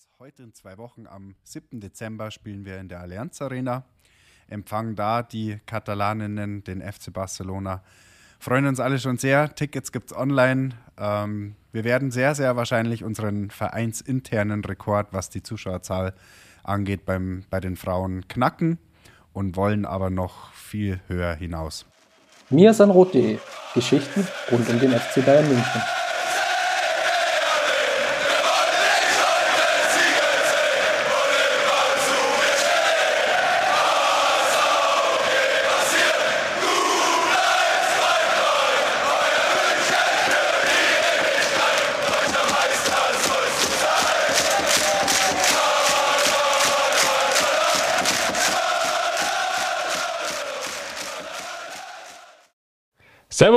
Jetzt heute in zwei Wochen am 7. Dezember spielen wir in der Allianz Arena, empfangen da die Katalaninnen, den FC Barcelona. Freuen uns alle schon sehr. Tickets gibt es online. Ähm, wir werden sehr, sehr wahrscheinlich unseren vereinsinternen Rekord, was die Zuschauerzahl angeht, beim, bei den Frauen knacken und wollen aber noch viel höher hinaus. Mirsanrot.de Geschichten rund um den FC Bayern München.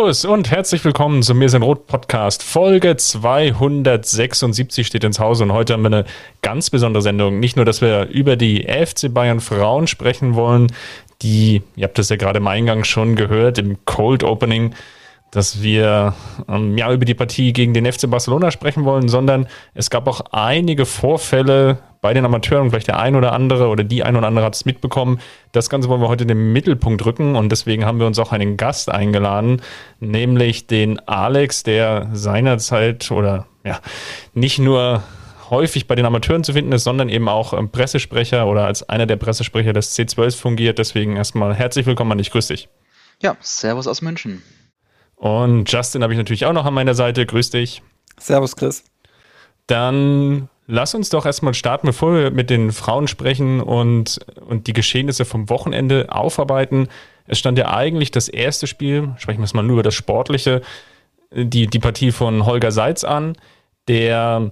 Servus und herzlich willkommen zum Mir sind Rot Podcast. Folge 276 steht ins Haus und heute haben wir eine ganz besondere Sendung. Nicht nur, dass wir über die FC Bayern Frauen sprechen wollen, die, ihr habt das ja gerade im Eingang schon gehört, im Cold Opening, dass wir ähm, ja über die Partie gegen den FC Barcelona sprechen wollen, sondern es gab auch einige Vorfälle bei den Amateuren, vielleicht der ein oder andere oder die ein oder andere hat es mitbekommen. Das Ganze wollen wir heute in den Mittelpunkt rücken und deswegen haben wir uns auch einen Gast eingeladen, nämlich den Alex, der seinerzeit oder ja, nicht nur häufig bei den Amateuren zu finden ist, sondern eben auch Pressesprecher oder als einer der Pressesprecher des C12 fungiert. Deswegen erstmal herzlich willkommen an dich. Grüß dich. Ja, Servus aus München. Und Justin habe ich natürlich auch noch an meiner Seite. Grüß dich. Servus, Chris. Dann lass uns doch erstmal starten, bevor wir mit den Frauen sprechen und, und die Geschehnisse vom Wochenende aufarbeiten. Es stand ja eigentlich das erste Spiel, sprechen wir es mal nur über das Sportliche, die, die Partie von Holger Seitz an, der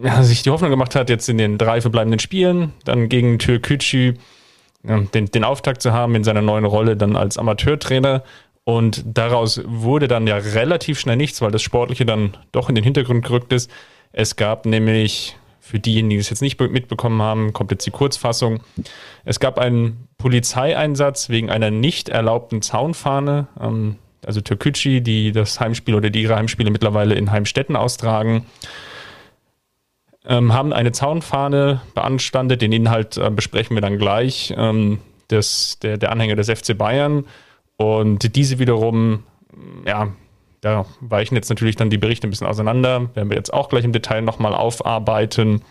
ja, sich die Hoffnung gemacht hat, jetzt in den drei verbleibenden Spielen, dann gegen Türkücü den, den Auftakt zu haben in seiner neuen Rolle dann als Amateurtrainer. Und daraus wurde dann ja relativ schnell nichts, weil das Sportliche dann doch in den Hintergrund gerückt ist. Es gab nämlich, für diejenigen, die es jetzt nicht mitbekommen haben, kommt jetzt die Kurzfassung. Es gab einen Polizeieinsatz wegen einer nicht erlaubten Zaunfahne. Ähm, also Türkücü, die das Heimspiel oder die ihre Heimspiele mittlerweile in Heimstetten austragen, ähm, haben eine Zaunfahne beanstandet. Den Inhalt äh, besprechen wir dann gleich. Ähm, des, der, der Anhänger des FC Bayern. Und diese wiederum, ja, da weichen jetzt natürlich dann die Berichte ein bisschen auseinander, werden wir jetzt auch gleich im Detail nochmal aufarbeiten.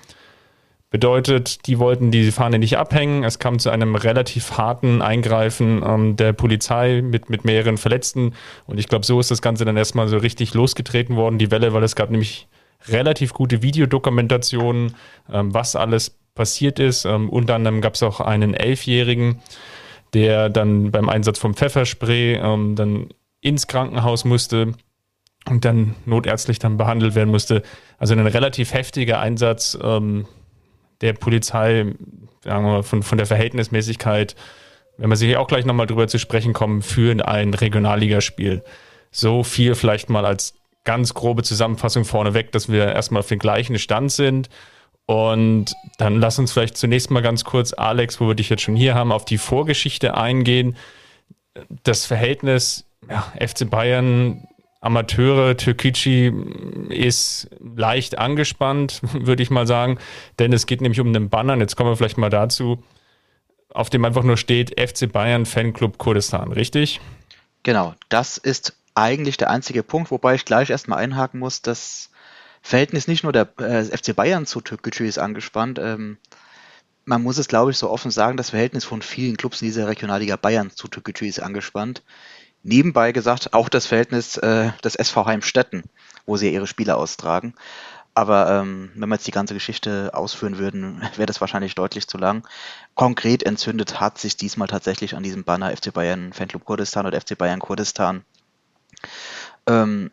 Bedeutet, die wollten die Fahne nicht abhängen. Es kam zu einem relativ harten Eingreifen ähm, der Polizei mit, mit mehreren Verletzten. Und ich glaube, so ist das Ganze dann erstmal so richtig losgetreten worden, die Welle, weil es gab nämlich relativ gute Videodokumentationen, ähm, was alles passiert ist. Ähm, unter anderem gab es auch einen Elfjährigen, der dann beim Einsatz vom Pfefferspray ähm, dann ins Krankenhaus musste und dann notärztlich dann behandelt werden musste. Also ein relativ heftiger Einsatz ähm, der Polizei, sagen wir mal, von, von der Verhältnismäßigkeit, wenn wir sicher auch gleich nochmal drüber zu sprechen kommen, für ein Regionalligaspiel. So viel vielleicht mal als ganz grobe Zusammenfassung vorneweg, dass wir erstmal auf den gleichen Stand sind. Und dann lass uns vielleicht zunächst mal ganz kurz, Alex, wo wir dich jetzt schon hier haben, auf die Vorgeschichte eingehen. Das Verhältnis ja, FC Bayern, Amateure, Türkgücü ist leicht angespannt, würde ich mal sagen, denn es geht nämlich um einen Banner, jetzt kommen wir vielleicht mal dazu, auf dem einfach nur steht FC Bayern Fanclub Kurdistan, richtig? Genau, das ist eigentlich der einzige Punkt, wobei ich gleich erstmal einhaken muss, das Verhältnis nicht nur der äh, FC Bayern zu Türkgücü ist angespannt, ähm, man muss es, glaube ich, so offen sagen, das Verhältnis von vielen Clubs in dieser Regionalliga Bayern zu Türkgücü ist angespannt. Nebenbei gesagt auch das Verhältnis äh, des SV Heimstetten, wo sie ihre Spiele austragen. Aber ähm, wenn wir jetzt die ganze Geschichte ausführen würden, wäre das wahrscheinlich deutlich zu lang. Konkret entzündet hat sich diesmal tatsächlich an diesem Banner FC Bayern Fanclub Kurdistan oder FC Bayern Kurdistan. Ähm,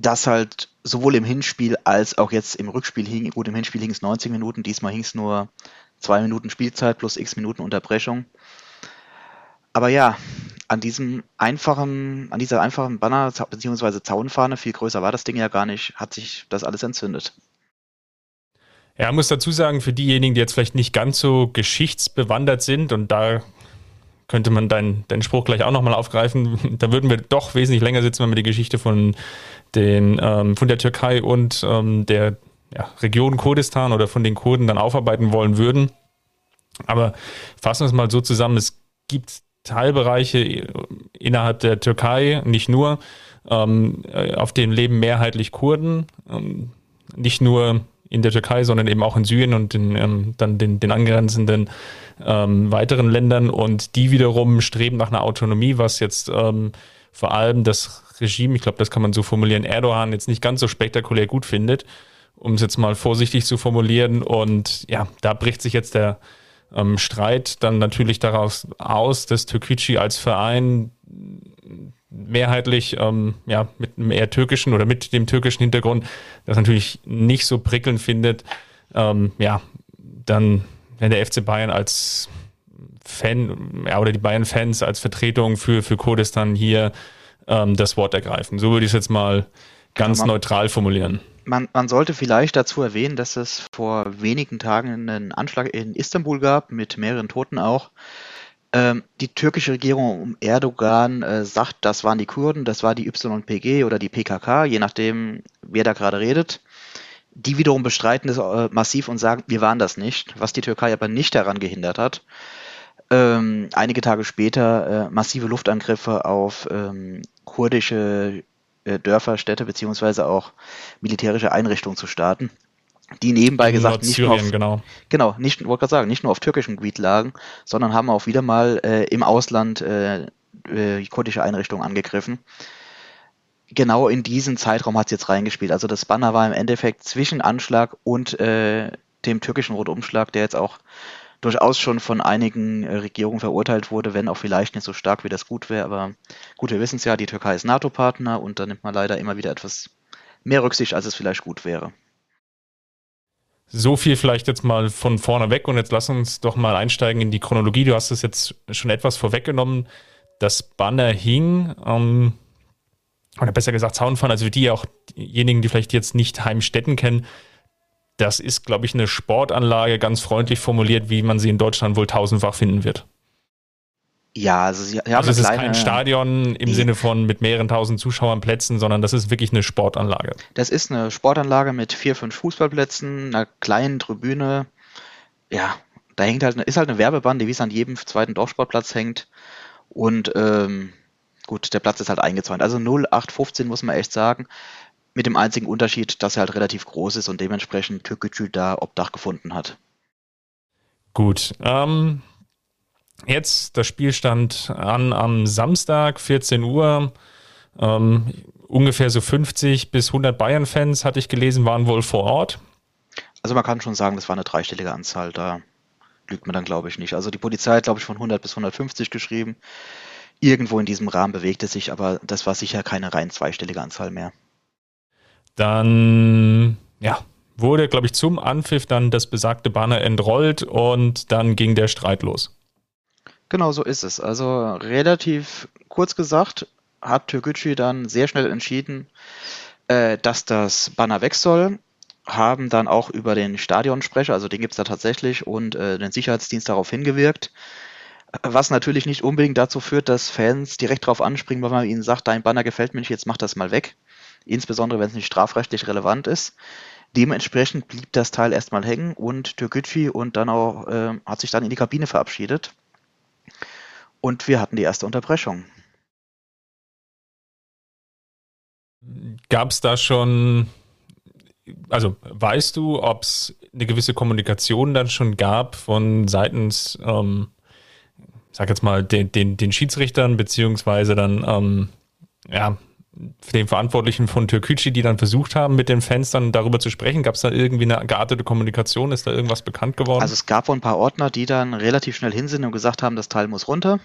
das halt sowohl im Hinspiel als auch jetzt im Rückspiel hing, gut, im Hinspiel hing es 90 Minuten, diesmal hing es nur zwei Minuten Spielzeit plus x Minuten Unterbrechung. Aber ja, an diesem einfachen, an dieser einfachen Banner bzw. Zaunfahne, viel größer war das Ding ja gar nicht, hat sich das alles entzündet. Ja, muss dazu sagen, für diejenigen, die jetzt vielleicht nicht ganz so geschichtsbewandert sind, und da könnte man deinen, deinen Spruch gleich auch nochmal aufgreifen, da würden wir doch wesentlich länger sitzen, wenn wir die Geschichte von, den, ähm, von der Türkei und ähm, der ja, Region Kurdistan oder von den Kurden dann aufarbeiten wollen würden. Aber fassen wir es mal so zusammen, es gibt Teilbereiche innerhalb der Türkei, nicht nur, ähm, auf denen leben mehrheitlich Kurden, ähm, nicht nur in der Türkei, sondern eben auch in Syrien und in, ähm, dann den, den angrenzenden ähm, weiteren Ländern. Und die wiederum streben nach einer Autonomie, was jetzt ähm, vor allem das Regime, ich glaube, das kann man so formulieren, Erdogan jetzt nicht ganz so spektakulär gut findet, um es jetzt mal vorsichtig zu formulieren. Und ja, da bricht sich jetzt der ähm, Streit dann natürlich daraus aus, dass Türkgücü als Verein mehrheitlich ähm, ja, mit einem eher türkischen oder mit dem türkischen Hintergrund das natürlich nicht so prickelnd findet, ähm, ja, dann, wenn der FC Bayern als Fan ja, oder die Bayern-Fans als Vertretung für, für Kurdistan hier ähm, das Wort ergreifen. So würde ich es jetzt mal ganz man, neutral formulieren. Man, man sollte vielleicht dazu erwähnen, dass es vor wenigen Tagen einen Anschlag in Istanbul gab, mit mehreren Toten auch. Ähm, die türkische Regierung um Erdogan äh, sagt, das waren die Kurden, das war die YPG oder die PKK, je nachdem, wer da gerade redet. Die wiederum bestreiten es äh, massiv und sagen, wir waren das nicht, was die Türkei aber nicht daran gehindert hat. Ähm, einige Tage später äh, massive Luftangriffe auf ähm, kurdische äh, Dörfer, Städte beziehungsweise auch militärische Einrichtungen zu starten die nebenbei gesagt nicht nur auf, genau. genau, nicht, wollte gerade sagen, nicht nur auf türkischem Gebiet lagen, sondern haben auch wieder mal äh, im Ausland äh, äh, kurdische Einrichtungen angegriffen. Genau in diesen Zeitraum hat es jetzt reingespielt. Also das Banner war im Endeffekt zwischen Anschlag und äh, dem türkischen Rotumschlag, der jetzt auch durchaus schon von einigen äh, Regierungen verurteilt wurde, wenn auch vielleicht nicht so stark, wie das gut wäre. Aber gut, wir wissen es ja, die Türkei ist NATO-Partner und da nimmt man leider immer wieder etwas mehr Rücksicht, als es vielleicht gut wäre. So viel vielleicht jetzt mal von vorne weg und jetzt lass uns doch mal einsteigen in die Chronologie. Du hast es jetzt schon etwas vorweggenommen. Das Banner hing, ähm, oder besser gesagt Zaunfahren, also für die auch diejenigen, die vielleicht jetzt nicht Heimstetten kennen, das ist, glaube ich, eine Sportanlage, ganz freundlich formuliert, wie man sie in Deutschland wohl tausendfach finden wird. Ja, also sie haben also es ist kein Stadion im nee. Sinne von mit mehreren tausend Zuschauern Plätzen, sondern das ist wirklich eine Sportanlage. Das ist eine Sportanlage mit vier, fünf Fußballplätzen, einer kleinen Tribüne. Ja, da hängt halt, ist halt eine Werbebande, wie es an jedem zweiten Dorfsportplatz hängt. Und ähm, gut, der Platz ist halt eingezäunt. Also 0815 muss man echt sagen. Mit dem einzigen Unterschied, dass er halt relativ groß ist und dementsprechend Türkgücü da Obdach gefunden hat. Gut, ähm, Jetzt, das Spiel stand an am Samstag, 14 Uhr. Ähm, ungefähr so 50 bis 100 Bayern-Fans, hatte ich gelesen, waren wohl vor Ort. Also man kann schon sagen, das war eine dreistellige Anzahl, da lügt man dann glaube ich nicht. Also die Polizei hat glaube ich von 100 bis 150 geschrieben. Irgendwo in diesem Rahmen bewegte sich, aber das war sicher keine rein zweistellige Anzahl mehr. Dann, ja, wurde glaube ich zum Anpfiff dann das besagte Banner entrollt und dann ging der Streit los. Genau so ist es. Also relativ kurz gesagt hat Türkgücü dann sehr schnell entschieden, äh, dass das Banner weg soll, haben dann auch über den Stadionsprecher, also den gibt es da tatsächlich, und äh, den Sicherheitsdienst darauf hingewirkt. Was natürlich nicht unbedingt dazu führt, dass Fans direkt darauf anspringen, wenn man ihnen sagt, dein Banner gefällt mir nicht, jetzt mach das mal weg. Insbesondere wenn es nicht strafrechtlich relevant ist. Dementsprechend blieb das Teil erstmal hängen und Türkgücü und dann auch äh, hat sich dann in die Kabine verabschiedet. Und wir hatten die erste Unterbrechung. Gab es da schon, also weißt du, ob es eine gewisse Kommunikation dann schon gab von seitens, ähm, sag jetzt mal, den, den, den Schiedsrichtern, beziehungsweise dann, ähm, ja, den Verantwortlichen von Türkücü, die dann versucht haben, mit den Fans dann darüber zu sprechen? Gab es da irgendwie eine geartete Kommunikation? Ist da irgendwas bekannt geworden? Also es gab wohl ein paar Ordner, die dann relativ schnell hin sind und gesagt haben, das Teil muss runter.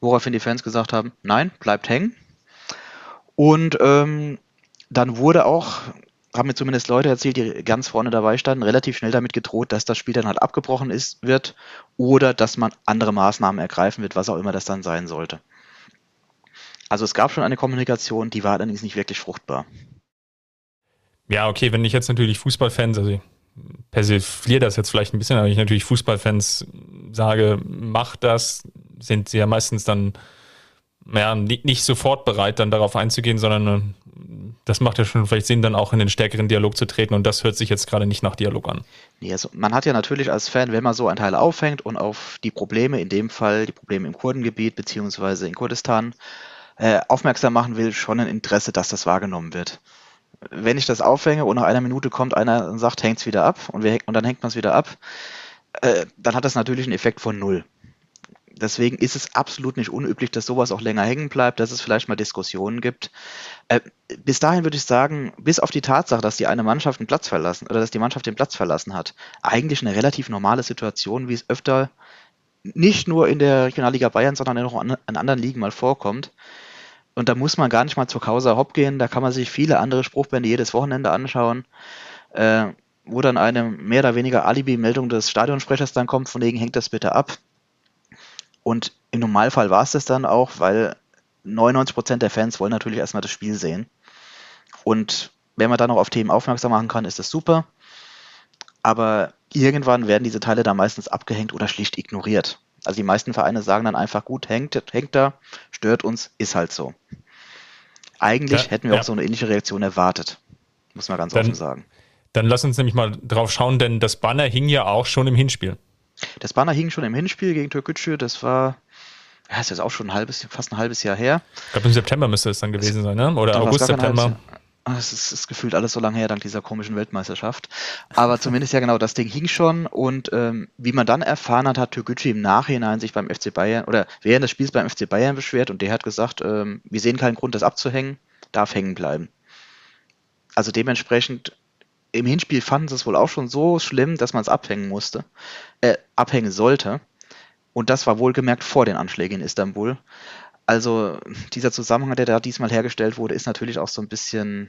Woraufhin die Fans gesagt haben, nein, bleibt hängen. Und ähm, dann wurde auch, haben mir zumindest Leute erzählt, die ganz vorne dabei standen, relativ schnell damit gedroht, dass das Spiel dann halt abgebrochen ist, wird oder dass man andere Maßnahmen ergreifen wird, was auch immer das dann sein sollte. Also es gab schon eine Kommunikation, die war allerdings nicht wirklich fruchtbar. Ja, okay, wenn ich jetzt natürlich Fußballfans, also ich persifliere das jetzt vielleicht ein bisschen, aber ich natürlich Fußballfans sage, mach das, sind sie ja meistens dann ja, nicht, sofort bereit, dann darauf einzugehen, sondern äh, das macht ja schon vielleicht Sinn, dann auch in den stärkeren Dialog zu treten und das hört sich jetzt gerade nicht nach Dialog an. Nee, also man hat ja natürlich als Fan, wenn man so ein Teil aufhängt und auf die Probleme, in dem Fall die Probleme im Kurdengebiet beziehungsweise in Kurdistan, äh, aufmerksam machen will, schon ein Interesse, dass das wahrgenommen wird. Wenn ich das aufhänge und nach einer Minute kommt einer und sagt, hängt es wieder ab und, wir, und dann hängt man es wieder ab, äh, dann hat das natürlich einen Effekt von null. Deswegen ist es absolut nicht unüblich, dass sowas auch länger hängen bleibt, dass es vielleicht mal Diskussionen gibt. Äh, bis dahin würde ich sagen, bis auf die Tatsache, dass die eine Mannschaft den Platz verlassen oder dass die Mannschaft den Platz verlassen hat, eigentlich eine relativ normale Situation, wie es öfter nicht nur in der Regionalliga Bayern, sondern auch an, anderen Ligen mal vorkommt. Und da muss man gar nicht mal zur Causa Hopp gehen, da kann man sich viele andere Spruchbände jedes Wochenende anschauen, äh, wo dann eine mehr oder weniger Alibi-Meldung des Stadionsprechers dann kommt, von wegen hängt das bitte ab. Und im Normalfall war es das dann auch, weil 99% der Fans wollen natürlich erstmal das Spiel sehen. Und wenn man dann noch auf Themen aufmerksam machen kann, ist das super. Aber irgendwann werden diese Teile da meistens abgehängt oder schlicht ignoriert. Also die meisten Vereine sagen dann einfach, gut, hängt, hängt da, stört uns, ist halt so. Eigentlich ja, hätten wir ja. auch so eine ähnliche Reaktion erwartet, muss man ganz dann, offen sagen. Dann lass uns nämlich mal drauf schauen, denn das Banner hing ja auch schon im Hinspiel. Das Banner hing schon im Hinspiel gegen Türkgücü, das war, ja, ist jetzt auch schon ein halbes, fast ein halbes Jahr her. Ich glaube, im September müsste es dann gewesen sein, ne? oder August, September. Ah, es ist, ist, gefühlt alles so lange her, dank dieser komischen Weltmeisterschaft. Aber zumindest ja genau, das Ding hing schon und ähm, wie man dann erfahren hat, hat Türkgücü im Nachhinein sich beim FC Bayern oder während des Spiels beim FC Bayern beschwert und der hat gesagt, ähm, wir sehen keinen Grund, das abzuhängen, darf hängen bleiben. Also dementsprechend im Hinspiel fanden sie es wohl auch schon so schlimm, dass man es abhängen musste, äh, abhängen sollte. Und das war wohlgemerkt vor den Anschlägen in Istanbul. Also dieser Zusammenhang, der da diesmal hergestellt wurde, ist natürlich auch so ein bisschen,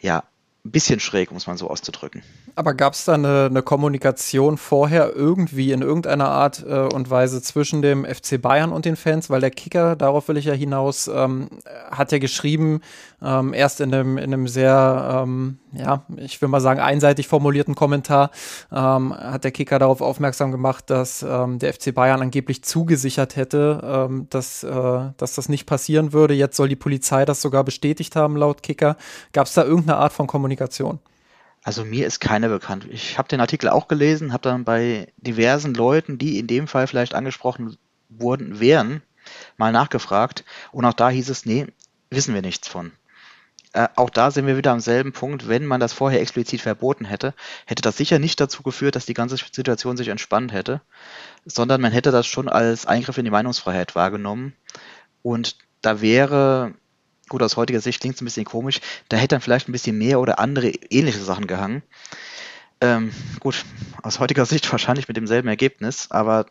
ja, ein bisschen schräg, es mal so auszudrücken. Aber gab es da eine, eine, Kommunikation vorher irgendwie in irgendeiner Art äh, und Weise zwischen dem FC Bayern und den Fans? Weil der Kicker, darauf will ich ja hinaus, ähm, hat ja geschrieben, ähm, erst in einem, in einem sehr, ähm, ja, ich will mal sagen, einseitig formulierten Kommentar, ähm, hat der Kicker darauf aufmerksam gemacht, dass ähm, der FC Bayern angeblich zugesichert hätte, ähm, dass, äh, dass das nicht passieren würde. Jetzt soll die Polizei das sogar bestätigt haben, laut Kicker. Gab es da irgendeine Art von Kommunikation? Also mir ist keine bekannt. Ich habe den Artikel auch gelesen, habe dann bei diversen Leuten, die in dem Fall vielleicht angesprochen wurden, wären, mal nachgefragt. Und auch da hieß es, nee, wissen wir nichts von. Äh, auch da sind wir wieder am selben Punkt. Wenn man das vorher explizit verboten hätte, hätte das sicher nicht dazu geführt, dass die ganze Situation sich entspannt hätte, sondern man hätte das schon als Eingriff in die Meinungsfreiheit wahrgenommen. Und da wäre gut, aus heutiger Sicht klingt es ein bisschen komisch, da hätte dann vielleicht ein bisschen mehr oder andere ähnliche Sachen gehangen. Ähm, gut, aus heutiger Sicht wahrscheinlich mit demselben Ergebnis, aber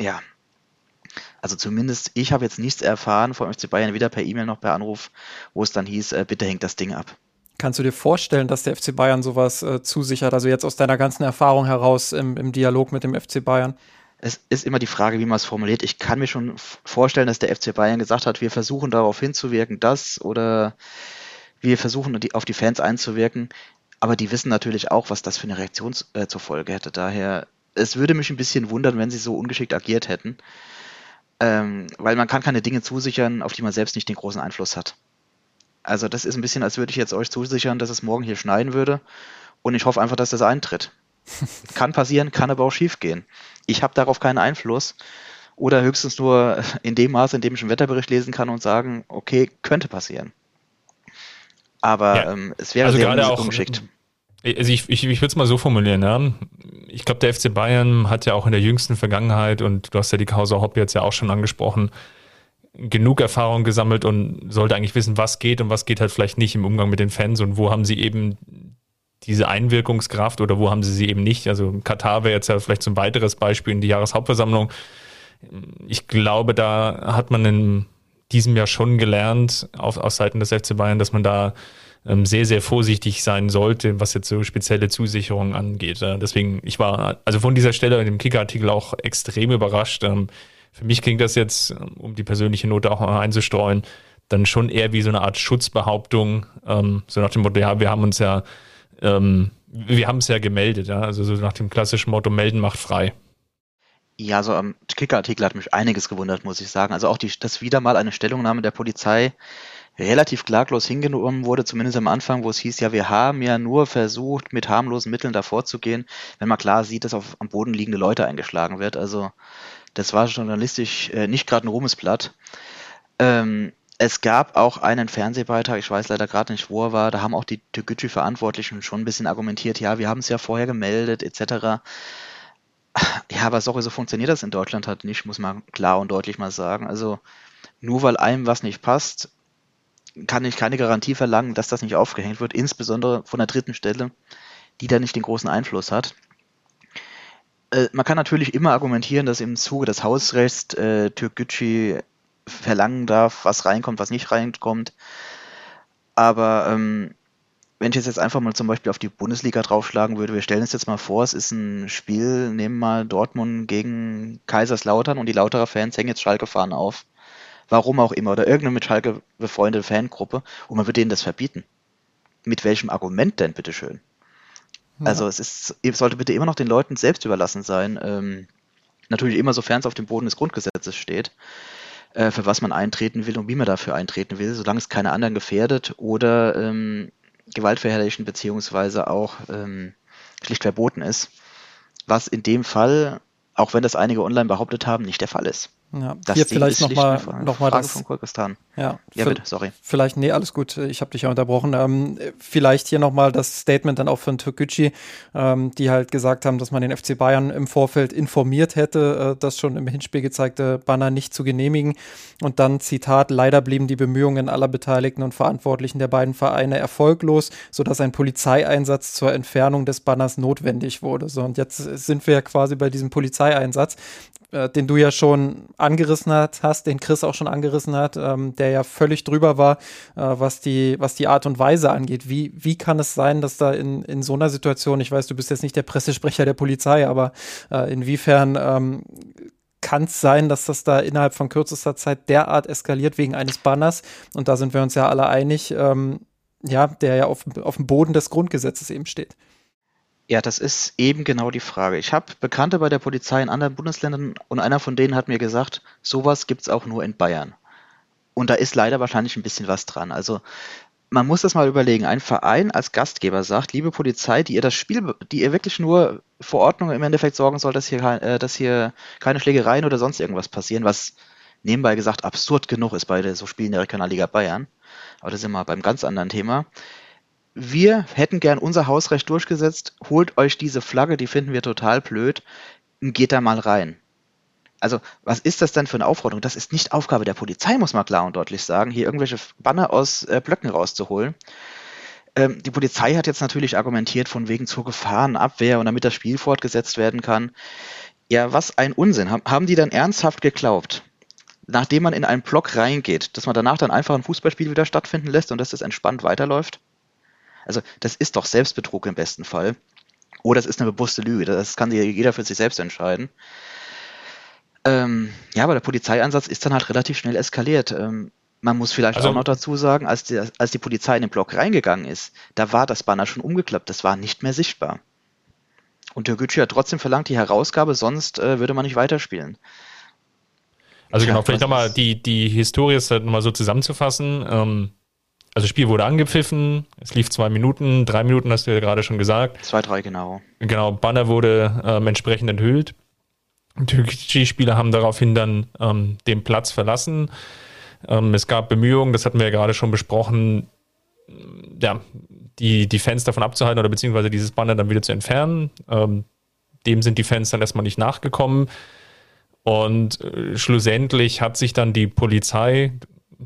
ja. Also zumindest, ich habe jetzt nichts erfahren vom FC Bayern, weder per E-Mail noch per Anruf, wo es dann hieß, äh, bitte hängt das Ding ab. Kannst du dir vorstellen, dass der FC Bayern sowas äh, zusichert? Also jetzt aus deiner ganzen Erfahrung heraus im, im Dialog mit dem FC Bayern? es ist immer die Frage, wie man es formuliert. Ich kann mir schon vorstellen, dass der FC Bayern gesagt hat, wir versuchen darauf hinzuwirken, das oder wir versuchen auf die Fans einzuwirken. Aber die wissen natürlich auch, was das für eine Reaktion äh, zur Folge hätte. Daher, es würde mich ein bisschen wundern, wenn sie so ungeschickt agiert hätten. Ähm, weil man kann keine Dinge zusichern, auf die man selbst nicht den großen Einfluss hat. Also das ist ein bisschen, als würde ich jetzt euch zusichern, dass es morgen hier schneien würde. Und ich hoffe einfach, dass das eintritt. kann passieren, kann aber auch schief gehen. Ich habe darauf keinen Einfluss. Oder höchstens nur in dem Maße, in dem ich einen Wetterbericht lesen kann und sagen, okay, könnte passieren. Aber ja. ähm, es wäre also sehr ungeschickt. Also ich, ich, ich würde es mal so formulieren, ja. Ich glaube, der FC Bayern hat ja auch in der jüngsten Vergangenheit, und du hast ja die Causa Hopp jetzt ja auch schon angesprochen, genug Erfahrung gesammelt und sollte eigentlich wissen, was geht und was geht halt vielleicht nicht im Umgang mit den Fans und wo haben sie eben diese Einwirkungskraft oder wo haben sie sie eben nicht? Also Katar wäre jetzt ja vielleicht so ein weiteres Beispiel in die Jahreshauptversammlung. Ich glaube, da hat man in diesem Jahr schon gelernt, auf, aus Seiten des FC Bayern, dass man da sehr, sehr vorsichtig sein sollte, was jetzt so spezielle Zusicherungen angeht. Deswegen, ich war also von dieser Stelle in dem Kicker-Artikel auch extrem überrascht. Ähm, für mich klingt das jetzt, um die persönliche Note auch einzustreuen, dann schon eher wie so eine Art Schutzbehauptung, ähm, so nach dem Motto, ja, wir haben uns ja ähm, wir haben es ja gemeldet, also so nach dem klassischen Motto, melden macht frei. Ja, so am Kicker-Artikel hat mich einiges gewundert, muss ich sagen. Also auch die, das wieder mal eine Stellungnahme der Polizei relativ klaglos hingenommen wurde, zumindest am Anfang, wo es hieß, ja, wir haben ja nur versucht, mit harmlosen Mitteln davor zu gehen, wenn man klar sieht, dass auf am Boden liegende Leute eingeschlagen wird. Also das war journalistisch äh, nicht gerade ein Ruhmesblatt. Ähm, es gab auch einen Fernsehbeitrag, ich weiß leider gerade nicht, wo er war, da haben auch die Türkgücü-Verantwortlichen schon ein bisschen argumentiert, ja, wir haben es ja vorher gemeldet, etc. Ja, aber sorry, so funktioniert das in Deutschland halt nicht, muss man klar und deutlich mal sagen. Also nur weil einem was nicht passt, kann ich keine Garantie verlangen, dass das nicht aufgehängt wird, insbesondere von der dritten Stelle, die da nicht den großen Einfluss hat. Äh, man kann natürlich immer argumentieren, dass im Zuge des Hausrechts äh, Türkgücü verlangen darf, was reinkommt, was nicht reinkommt. Aber ähm, wenn ich jetzt einfach mal zum Beispiel auf die Bundesliga draufschlagen würde, wir stellen uns jetzt mal vor, es ist ein Spiel, nehmen mal Dortmund gegen Kaiserslautern und die Lauterer Fans hängen jetzt Schalke-Fahnen auf. Warum auch immer. Oder irgendeine mit Schalke befreundete Fangruppe und man würde denen das verbieten. Mit welchem Argument denn, bitteschön? Ja. Also es ist, sollte bitte immer noch den Leuten selbst überlassen sein. Ähm, natürlich immer, sofern es auf dem Boden des Grundgesetzes steht äh, für was man eintreten will und wie man dafür eintreten will, solange es keine anderen gefährdet oder ähm, gewaltverherrlichen beziehungsweise auch ähm, schlicht verboten ist. Was in dem Fall, auch wenn das einige online behauptet haben, nicht der Fall ist. Ja, das hier vielleicht nochmal noch mal das, von Kyrgyzstan. Ja, ja bitte, sorry. Vielleicht, nee, alles gut, ich habe dich ja unterbrochen. Ähm, vielleicht hier nochmal das Statement dann auch von Türkgücü, ähm, die halt gesagt haben, dass man den FC Bayern im Vorfeld informiert hätte, äh, das schon im Hinspiel gezeigte Banner nicht zu genehmigen. Und dann, Zitat, leider blieben die Bemühungen aller Beteiligten und Verantwortlichen der beiden Vereine erfolglos, sodass ein Polizeieinsatz zur Entfernung des Banners notwendig wurde. So, und jetzt sind wir ja quasi bei diesem Polizeieinsatz äh, den du ja schon angerissen hast, den Chris auch schon angerissen hat, ähm, der ja völlig drüber war, äh, was, die, was die Art und Weise angeht. Wie, wie kann es sein, dass da in, in so einer Situation, ich weiß, du bist jetzt nicht der Pressesprecher der Polizei, aber äh, inwiefern ähm, kann es sein, dass das da innerhalb von kürzester Zeit derart eskaliert wegen eines Banners? Und da sind wir uns ja alle einig, ähm, ja, der ja auf, auf dem Boden des Grundgesetzes eben steht. Ja, das ist eben genau die Frage. Ich habe Bekannte bei der Polizei in anderen Bundesländern und einer von denen hat mir gesagt, sowas gibt's auch nur in Bayern. Und da ist leider wahrscheinlich ein bisschen was dran. Also man muss das mal überlegen. Ein Verein als Gastgeber sagt, liebe Polizei, die ihr das Spiel, die ihr wirklich nur vor Ordnung im Endeffekt sorgen soll, dass hier, äh, dass hier keine Schlägereien oder sonst irgendwas passieren, was nebenbei gesagt absurd genug ist bei so Spielen der Regionalliga Bayern. Aber das ist immer beim ganz anderen Thema wir hätten gern unser Hausrecht durchgesetzt, holt euch diese Flagge, die finden wir total blöd, geht da mal rein. Also, was ist das denn für eine Aufforderung? Das ist nicht Aufgabe der Polizei, muss man klar und deutlich sagen, hier irgendwelche Banner aus äh, Blöcken rauszuholen. Ähm, die Polizei hat jetzt natürlich argumentiert, von wegen zur Gefahrenabwehr und damit das Spiel fortgesetzt werden kann. Ja, was ein Unsinn. Haben die dann ernsthaft geglaubt, nachdem man in einen Block reingeht, dass man danach dann einfach ein Fußballspiel wieder stattfinden lässt und dass das entspannt weiterläuft? Also das ist doch Selbstbetrug im besten Fall. Oder es ist eine bewusste Lüge. Das kann jeder für sich selbst entscheiden. Ähm, ja, aber der Polizeieinsatz ist dann halt relativ schnell eskaliert. Ähm, man muss vielleicht also, auch noch dazu sagen, als die, als die Polizei in den Block reingegangen ist, da war das Banner schon umgeklappt. Das war nicht mehr sichtbar. Und der Gütschi hat trotzdem verlangt, die Herausgabe, sonst äh, würde man nicht weiterspielen. Also genau, vielleicht nochmal die, die Historie ist halt nochmal so zusammenzufassen. Ähm, also das Spiel wurde angepfiffen, es lief zwei Minuten, drei Minuten hast du ja gerade schon gesagt. Zwei, drei, genau. Genau, Banner wurde ähm, entsprechend enthüllt. Die Spieler haben daraufhin dann ähm, den Platz verlassen. Ähm, es gab Bemühungen, das hatten wir ja gerade schon besprochen, ja, die, die Fans davon abzuhalten oder beziehungsweise dieses Banner dann wieder zu entfernen. Ähm, dem sind die Fans dann erstmal nicht nachgekommen. Und äh, schlussendlich hat sich dann die Polizei,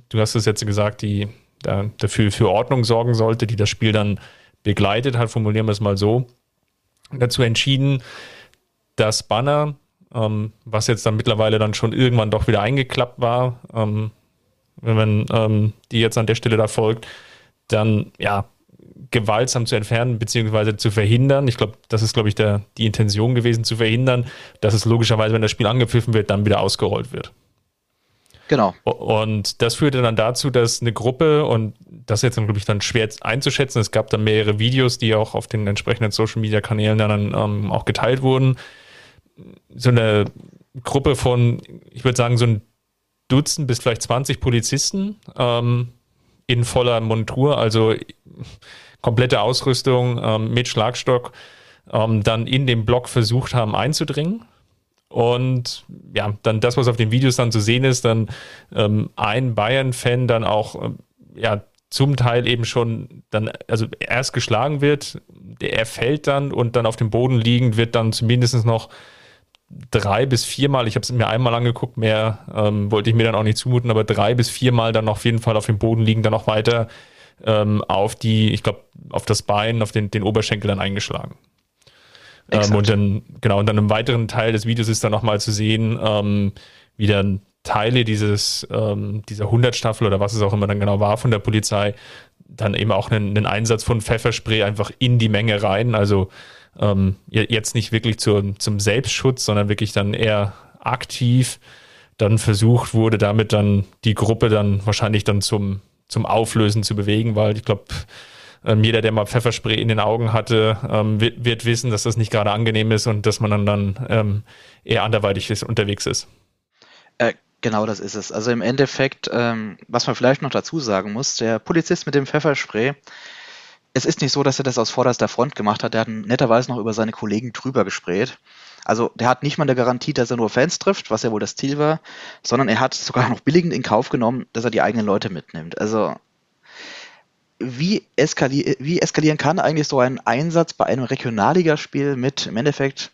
du hast es jetzt gesagt, die dafür für Ordnung sorgen sollte, die das Spiel dann begleitet hat, formulieren wir es mal so, dazu entschieden, das Banner, ähm, was jetzt dann mittlerweile dann schon irgendwann doch wieder eingeklappt war, ähm, wenn man ähm, die jetzt an der Stelle da folgt, dann ja gewaltsam zu entfernen beziehungsweise zu verhindern. Ich glaube, das ist glaube ich der, die Intention gewesen, zu verhindern, dass es logischerweise, wenn das Spiel angepfiffen wird, dann wieder ausgerollt wird. Genau. Und das führte dann dazu, dass eine Gruppe, und das ist jetzt glaube ich dann schwer einzuschätzen, es gab dann mehrere Videos, die auch auf den entsprechenden Social Media Kanälen dann ähm, auch geteilt wurden. So eine Gruppe von, ich würde sagen, so ein Dutzend bis vielleicht 20 Polizisten ähm, in voller Montur, also komplette Ausrüstung ähm, mit Schlagstock, ähm, dann in den Block versucht haben einzudringen. Und ja, dann das, was auf den Videos dann zu sehen ist, dann ähm, ein Bayern-Fan dann auch ähm, ja, zum Teil eben schon dann, also erst geschlagen wird, er fällt dann und dann auf dem Boden liegend wird dann zumindest noch drei bis viermal, ich habe es mir einmal angeguckt, mehr ähm, wollte ich mir dann auch nicht zumuten, aber drei bis viermal dann auf jeden Fall auf dem Boden liegen, dann noch weiter ähm, auf die, ich glaube, auf das Bein, auf den, den Oberschenkel dann eingeschlagen. Ähm, und dann, genau, und dann im weiteren Teil des Videos ist dann nochmal zu sehen, ähm, wie dann Teile dieses, ähm, dieser Hundertstaffel oder was es auch immer dann genau war von der Polizei, dann eben auch einen, einen Einsatz von Pfefferspray einfach in die Menge rein. Also ähm, jetzt nicht wirklich zur, zum Selbstschutz, sondern wirklich dann eher aktiv dann versucht wurde, damit dann die Gruppe dann wahrscheinlich dann zum, zum Auflösen zu bewegen, weil ich glaube, ähm, jeder, der mal Pfefferspray in den Augen hatte, ähm, wird, wird, wissen, dass das nicht gerade angenehm ist und dass man dann, dann ähm, eher anderweitig ist, unterwegs ist. Äh, genau das ist es. Also im Endeffekt, ähm, was man vielleicht noch dazu sagen muss, der Polizist mit dem Pfefferspray, es ist nicht so, dass er das aus vorderster Front gemacht hat. Der hat netterweise noch über seine Kollegen drüber gesprayt. Also der hat nicht mal eine Garantie, dass er nur Fans trifft, was ja wohl das Ziel war, sondern er hat sogar noch billigend in Kauf genommen, dass er die eigenen Leute mitnimmt. Also wie, eskali wie eskalieren kann eigentlich so ein Einsatz bei einem Regionalligaspiel mit im Endeffekt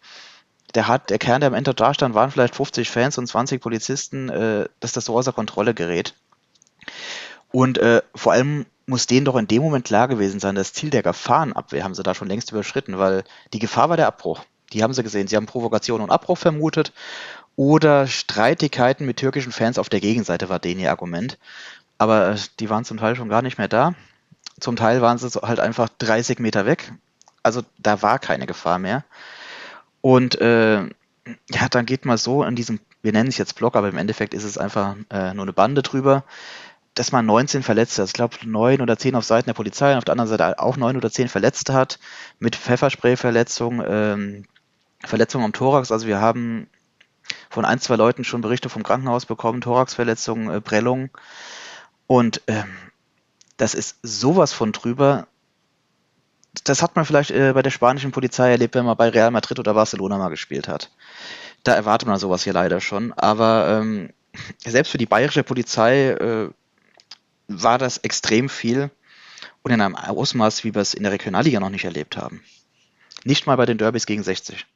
der hat, der Kern, der am Ende da stand, waren vielleicht 50 Fans und 20 Polizisten, äh, dass das so außer Kontrolle gerät. Und äh, vor allem muss denen doch in dem Moment klar gewesen sein, das Ziel der Gefahrenabwehr haben sie da schon längst überschritten, weil die Gefahr war der Abbruch. Die haben sie gesehen. Sie haben Provokation und Abbruch vermutet oder Streitigkeiten mit türkischen Fans auf der Gegenseite war denen ihr Argument. Aber äh, die waren zum Teil schon gar nicht mehr da. Zum Teil waren sie halt einfach 30 Meter weg. Also da war keine Gefahr mehr. Und äh, ja, dann geht mal so in diesem, wir nennen es jetzt Block, aber im Endeffekt ist es einfach äh, nur eine Bande drüber, dass man 19 Verletzte, also ich glaube 9 oder 10 auf Seiten der Polizei und auf der anderen Seite auch 9 oder 10 Verletzte hat, mit Pfefferspray-Verletzungen, ähm, Verletzungen am Thorax. Also wir haben von ein, zwei Leuten schon Berichte vom Krankenhaus bekommen, Thoraxverletzungen, äh, Prellungen. Und ähm, das ist sowas von drüber, das hat man vielleicht äh, bei der spanischen Polizei erlebt, wenn man bei Real Madrid oder Barcelona mal gespielt hat. Da erwartet man sowas hier leider schon. Aber ähm, selbst für die bayerische Polizei äh, war das extrem viel und in einem Ausmaß, wie wir es in der Regionalliga noch nicht erlebt haben. Nicht mal bei den Derbys gegen 60.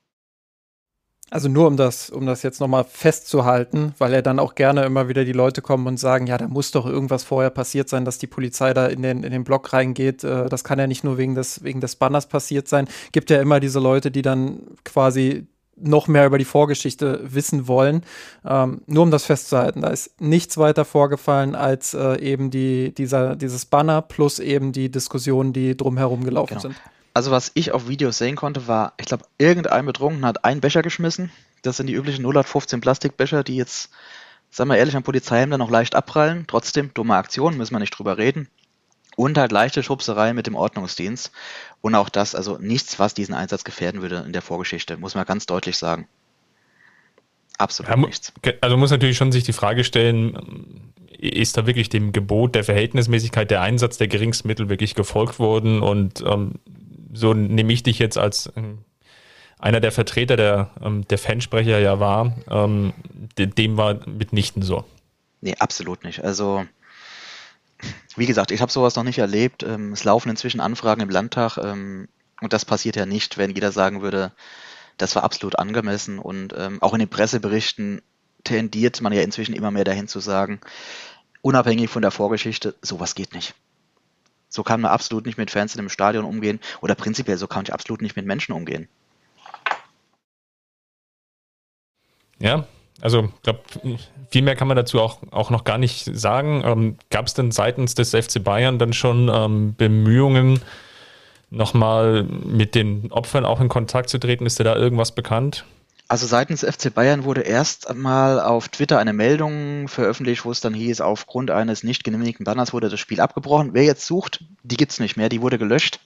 Also nur um das, um das jetzt nochmal festzuhalten, weil ja dann auch gerne immer wieder die Leute kommen und sagen, ja, da muss doch irgendwas vorher passiert sein, dass die Polizei da in den, in den Block reingeht. Äh, das kann ja nicht nur wegen des, wegen des Banners passiert sein. Gibt ja immer diese Leute, die dann quasi noch mehr über die Vorgeschichte wissen wollen. Ähm, nur um das festzuhalten, da ist nichts weiter vorgefallen als äh, eben die, dieser, dieses Banner plus eben die Diskussionen, die drumherum gelaufen genau. sind. Also was ich auf Videos sehen konnte, war, ich glaube, irgendein Betrunken hat einen Becher geschmissen. Das sind die üblichen 0815 Plastikbecher, die jetzt, sagen wir ehrlich, am Polizeiheim dann noch leicht abprallen. Trotzdem, dumme Aktion, müssen wir nicht drüber reden. Und halt leichte Schubserei mit dem Ordnungsdienst. Und auch das, also nichts, was diesen Einsatz gefährden würde in der Vorgeschichte, muss man ganz deutlich sagen. Absolut ja, nichts. Also muss natürlich schon sich die Frage stellen, ist da wirklich dem Gebot der Verhältnismäßigkeit der Einsatz der Geringstmittel wirklich gefolgt worden und ähm, so nehme ich dich jetzt als ähm, einer der Vertreter der, ähm, der Fansprecher ja war, ähm, dem war mitnichten so. Nee, absolut nicht. Also, wie gesagt, ich habe sowas noch nicht erlebt. Es laufen inzwischen Anfragen im Landtag und das passiert ja nicht, wenn jeder sagen würde, das war absolut angemessen. Und auch in den Presseberichten tendiert man ja inzwischen immer mehr dahin zu sagen, unabhängig von der Vorgeschichte, sowas geht nicht. So kann man absolut nicht mit Fans in einem Stadion umgehen oder prinzipiell so kann ich absolut nicht mit Menschen umgehen. Ja, also ich glaube, viel mehr kann man dazu auch, auch noch gar nicht sagen. Ähm, Gab es denn seitens des FC Bayern dann schon ähm, Bemühungen, nochmal mit den Opfern auch in Kontakt zu treten? Ist dir da irgendwas bekannt? Also seitens FC Bayern wurde erst einmal auf Twitter eine Meldung veröffentlicht, wo es dann hieß, aufgrund eines nicht genehmigten Banners wurde das Spiel abgebrochen. Wer jetzt sucht, die gibt es nicht mehr, die wurde gelöscht.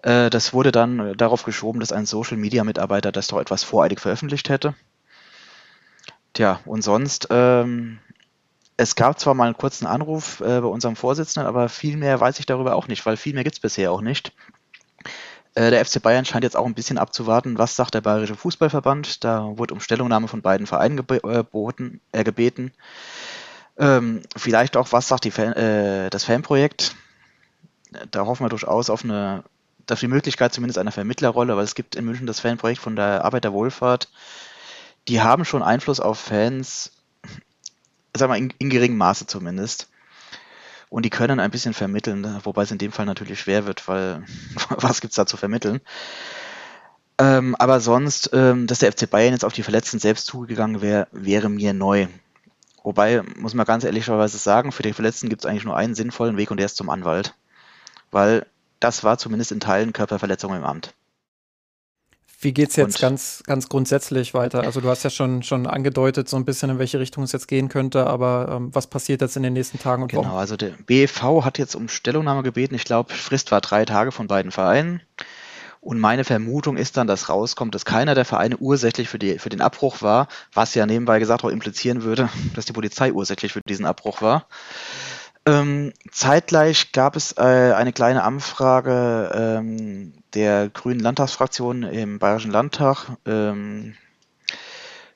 Äh, das wurde dann darauf geschoben, dass ein Social Media Mitarbeiter das doch etwas voreilig veröffentlicht hätte. Tja, und sonst ähm, es gab zwar mal einen kurzen Anruf äh, bei unserem Vorsitzenden, aber viel mehr weiß ich darüber auch nicht, weil viel mehr gibt es bisher auch nicht. Äh, der FC Bayern scheint jetzt auch ein bisschen abzuwarten, was sagt der Bayerische Fußballverband. Da wurde um Stellungnahme von beiden Vereinen geboten, äh, gebeten. Ähm, vielleicht auch, was sagt Fan, äh, das Fanprojekt. Da hoffen wir durchaus auf eine auf die Möglichkeit zumindest einer Vermittlerrolle, weil es gibt in München das Fanprojekt von der Arbeiterwohlfahrt. Die haben schon Einfluss auf Fans, sagen wir in, in geringem Maße zumindest. Und die können ein bisschen vermitteln, wobei es in dem Fall natürlich schwer wird, weil was gibt es da zu vermitteln? Ähm, aber sonst, ähm, dass der FC Bayern jetzt auf die Verletzten selbst zugegangen wäre, wäre mir neu. Wobei, muss man ganz ehrlicherweise sagen, für die Verletzten gibt es eigentlich nur einen sinnvollen Weg und der ist zum Anwalt. Weil das war zumindest in Teilen Körperverletzung im Amt. Wie geht es jetzt ganz, ganz grundsätzlich weiter? Also du hast ja schon, schon angedeutet, so ein bisschen, in welche Richtung es jetzt gehen könnte, aber ähm, was passiert jetzt in den nächsten Tagen und Wochen? Genau, also der BEV hat jetzt um Stellungnahme gebeten. Ich glaube, Frist war drei Tage von beiden Vereinen. Und meine Vermutung ist dann, dass rauskommt, dass keiner der Vereine ursächlich für, die, für den Abbruch war, was ja nebenbei gesagt auch implizieren würde, dass die Polizei ursächlich für diesen Abbruch war. Ähm, zeitgleich gab es äh, eine kleine Anfrage ähm, der Grünen Landtagsfraktion im Bayerischen Landtag ähm,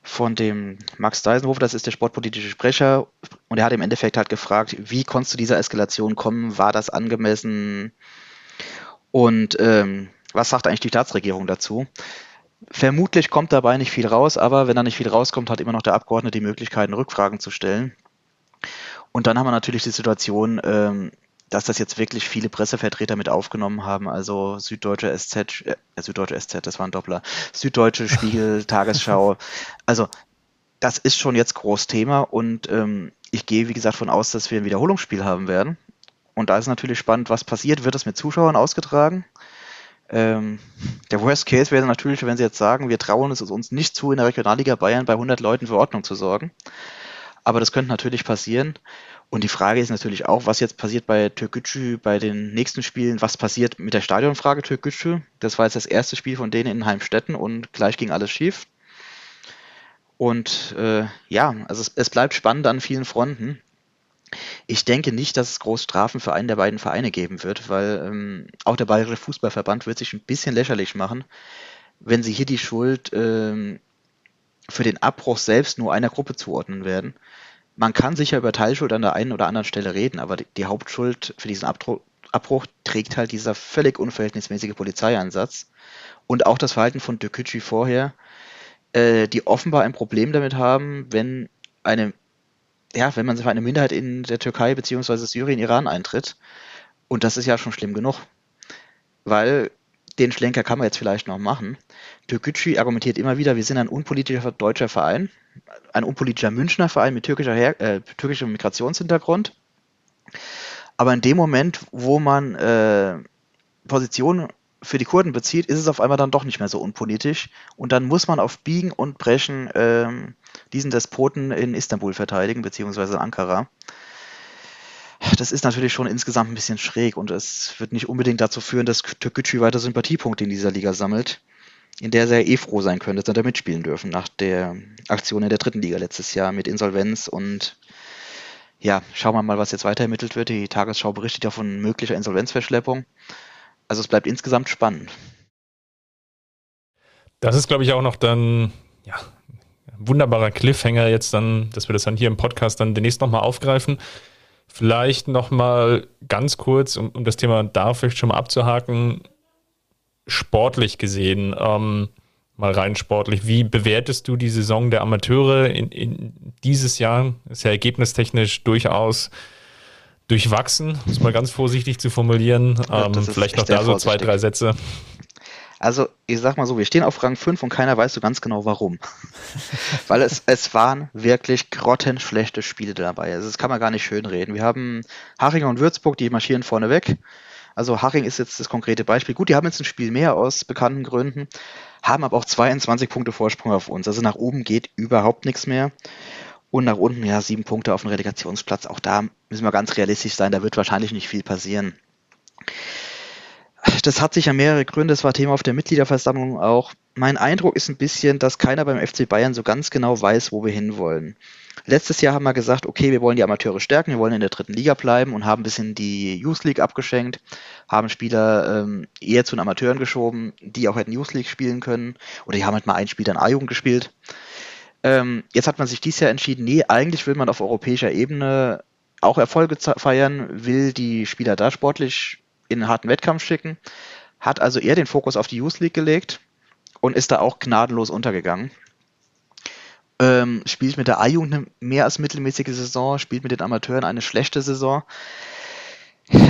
von dem Max Deisenhofer, das ist der sportpolitische Sprecher, und er hat im Endeffekt halt gefragt, wie konntest du dieser Eskalation kommen? War das angemessen? Und ähm, was sagt eigentlich die Staatsregierung dazu? Vermutlich kommt dabei nicht viel raus, aber wenn da nicht viel rauskommt, hat immer noch der Abgeordnete die Möglichkeit, Rückfragen zu stellen. Und dann haben wir natürlich die Situation, ähm, dass das jetzt wirklich viele Pressevertreter mit aufgenommen haben, also Süddeutsche SZ, äh, Süddeutsche SZ, das war ein Doppler, Süddeutsche Spiegel, Tagesschau. Also das ist schon jetzt groß Thema und ähm, ich gehe, wie gesagt, von aus, dass wir ein Wiederholungsspiel haben werden. Und da ist natürlich spannend, was passiert. Wird das mit Zuschauern ausgetragen? Ähm, der Worst Case wäre natürlich, wenn sie jetzt sagen, wir trauen es uns nicht zu, in der Regionalliga Bayern bei 100 Leuten für Ordnung zu sorgen. Aber das könnte natürlich passieren. Und die Frage ist natürlich auch, was jetzt passiert bei Türkgücü bei den nächsten Spielen, was passiert mit der Stadionfrage Türkgücü? Das war jetzt das erste Spiel von denen in Heimstetten und gleich ging alles schief. Und äh, ja, also es, es, bleibt spannend an vielen Fronten. Ich denke nicht, dass es groß Strafen für einen der beiden Vereine geben wird, weil ähm, auch der Bayerische Fußballverband wird sich ein bisschen lächerlich machen, wenn sie hier die Schuld ähm, für den Abbruch selbst nur einer Gruppe zuordnen werden. Man kann sicher über Teilschuld an der einen oder anderen Stelle reden, aber die, Hauptschuld für diesen Abbruch, trägt halt dieser völlig unverhältnismäßige Polizeieinsatz und auch das Verhalten von Dökücü vorher, äh, die offenbar ein Problem damit haben, wenn eine ja, wenn man für eine Minderheit in der Türkei bzw. Syrien, Iran eintritt. Und das ist ja schon schlimm genug. Weil den Schlenker kann man jetzt vielleicht noch machen. Türkgücü argumentiert immer wieder, wir sind ein unpolitischer deutscher Verein, ein unpolitischer Münchner Verein mit türkischer Her äh, türkischem Migrationshintergrund. Aber in dem Moment, wo man äh, Positionen für die Kurden bezieht, ist es auf einmal dann doch nicht mehr so unpolitisch. Und dann muss man auf Biegen und Brechen ähm, diesen Despoten in Istanbul verteidigen, beziehungsweise in Ankara das ist natürlich schon insgesamt ein bisschen schräg und es wird nicht unbedingt dazu führen, dass Türkgücü weiter Sympathiepunkte in dieser Liga sammelt, in der ja eh froh sein können, dass sie da mitspielen dürfen, nach der Aktion in der dritten Liga letztes Jahr mit Insolvenz und ja, schauen wir mal, was jetzt weiter ermittelt wird. Die Tagesschau berichtet ja von möglicher Insolvenzverschleppung. Also es bleibt insgesamt spannend. Das ist, glaube ich, auch noch dann, ja, ein wunderbarer Cliffhanger jetzt dann, dass wir das dann hier im Podcast dann demnächst nochmal aufgreifen. Vielleicht nochmal ganz kurz, um, um, das Thema da vielleicht schon mal abzuhaken, sportlich gesehen, ähm, mal rein sportlich, wie bewertest du die Saison der Amateure in, in dieses Jahr? Ist ja ergebnistechnisch durchaus durchwachsen, muss man ganz vorsichtig zu formulieren. Ähm, vielleicht noch da so zwei, drei Sätze. Also, ich sag mal so, wir stehen auf Rang 5 und keiner weiß so ganz genau warum. Weil es, es waren wirklich grottenschlechte Spiele dabei. Also, das kann man gar nicht schön reden. Wir haben Haching und Würzburg, die marschieren vorne weg. Also, Haching ist jetzt das konkrete Beispiel. Gut, die haben jetzt ein Spiel mehr aus bekannten Gründen, haben aber auch 22 Punkte Vorsprung auf uns. Also, nach oben geht überhaupt nichts mehr. Und nach unten, ja, sieben Punkte auf dem Relegationsplatz. Auch da müssen wir ganz realistisch sein, da wird wahrscheinlich nicht viel passieren das hat sicher mehrere Gründe. Das war Thema auf der Mitgliederversammlung auch. Mein Eindruck ist ein bisschen, dass keiner beim FC Bayern so ganz genau weiß, wo wir hinwollen. Letztes Jahr haben wir gesagt, okay, wir wollen die Amateure stärken, wir wollen in der dritten Liga bleiben und haben ein bisschen die Youth League abgeschenkt, haben Spieler ähm, eher zu den Amateuren geschoben, die auch hätten Youth League spielen können. Oder die haben halt mal ein Spiel dann A-Jugend gespielt. Ähm, jetzt hat man sich dieses Jahr entschieden, nee, eigentlich will man auf europäischer Ebene auch Erfolge feiern, will die Spieler da sportlich in einen harten Wettkampf schicken, hat also eher den Fokus auf die Youth League gelegt und ist da auch gnadenlos untergegangen. Ähm, spielt mit der A-Jugend eine mehr als mittelmäßige Saison, spielt mit den Amateuren eine schlechte Saison.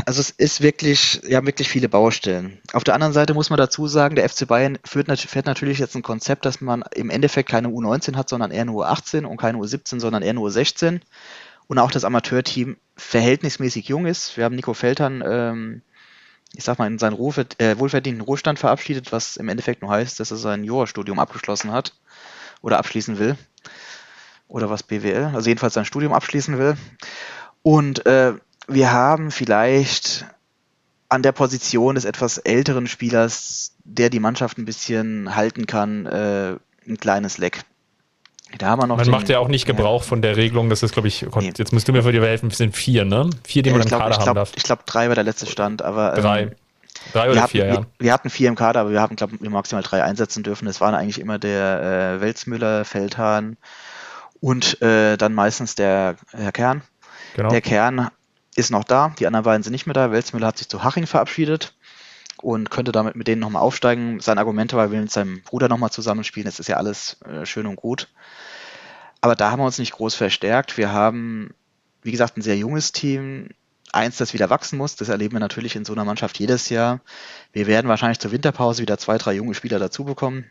Also es ist wirklich, ja, wirklich viele Baustellen. Auf der anderen Seite muss man dazu sagen, der FC Bayern führt, fährt natürlich jetzt ein Konzept, dass man im Endeffekt keine U19 hat, sondern eher nur U18 und keine U17, sondern eher nur U16. Und auch das Amateurteam verhältnismäßig jung ist. Wir haben Nico Feltern, ähm, ich sag mal, in seinen äh, wohlverdienten Ruhestand verabschiedet, was im Endeffekt nur heißt, dass er sein Jurastudium abgeschlossen hat oder abschließen will. Oder was BWL, also jedenfalls sein Studium abschließen will. Und äh, wir haben vielleicht an der Position des etwas älteren Spielers, der die Mannschaft ein bisschen halten kann, äh, ein kleines Leck. Da haben wir noch man den, macht ja auch nicht Gebrauch ja. von der Regelung, das ist, glaube ich, nee. jetzt musst du mir für dir helfen, es sind vier, ne? Vier, die ja, man im glaub, Kader glaub, haben darf. Ich glaube, drei war der letzte Stand, aber. Ähm, drei. Drei oder vier, hatten, ja. Wir, wir, hatten vier im Kader, aber wir haben, glaube ich, maximal drei einsetzen dürfen. Das waren eigentlich immer der äh, Welzmüller, Feldhahn und äh, dann meistens der Herr Kern. Genau. Der Kern ist noch da, die anderen beiden sind nicht mehr da. Welzmüller hat sich zu Haching verabschiedet und könnte damit mit denen nochmal aufsteigen. Sein Argument war, er will mit seinem Bruder nochmal zusammenspielen. Das ist ja alles äh, schön und gut. Aber da haben wir uns nicht groß verstärkt. Wir haben, wie gesagt, ein sehr junges Team. Eins, das wieder wachsen muss. Das erleben wir natürlich in so einer Mannschaft jedes Jahr. Wir werden wahrscheinlich zur Winterpause wieder zwei, drei junge Spieler dazu bekommen.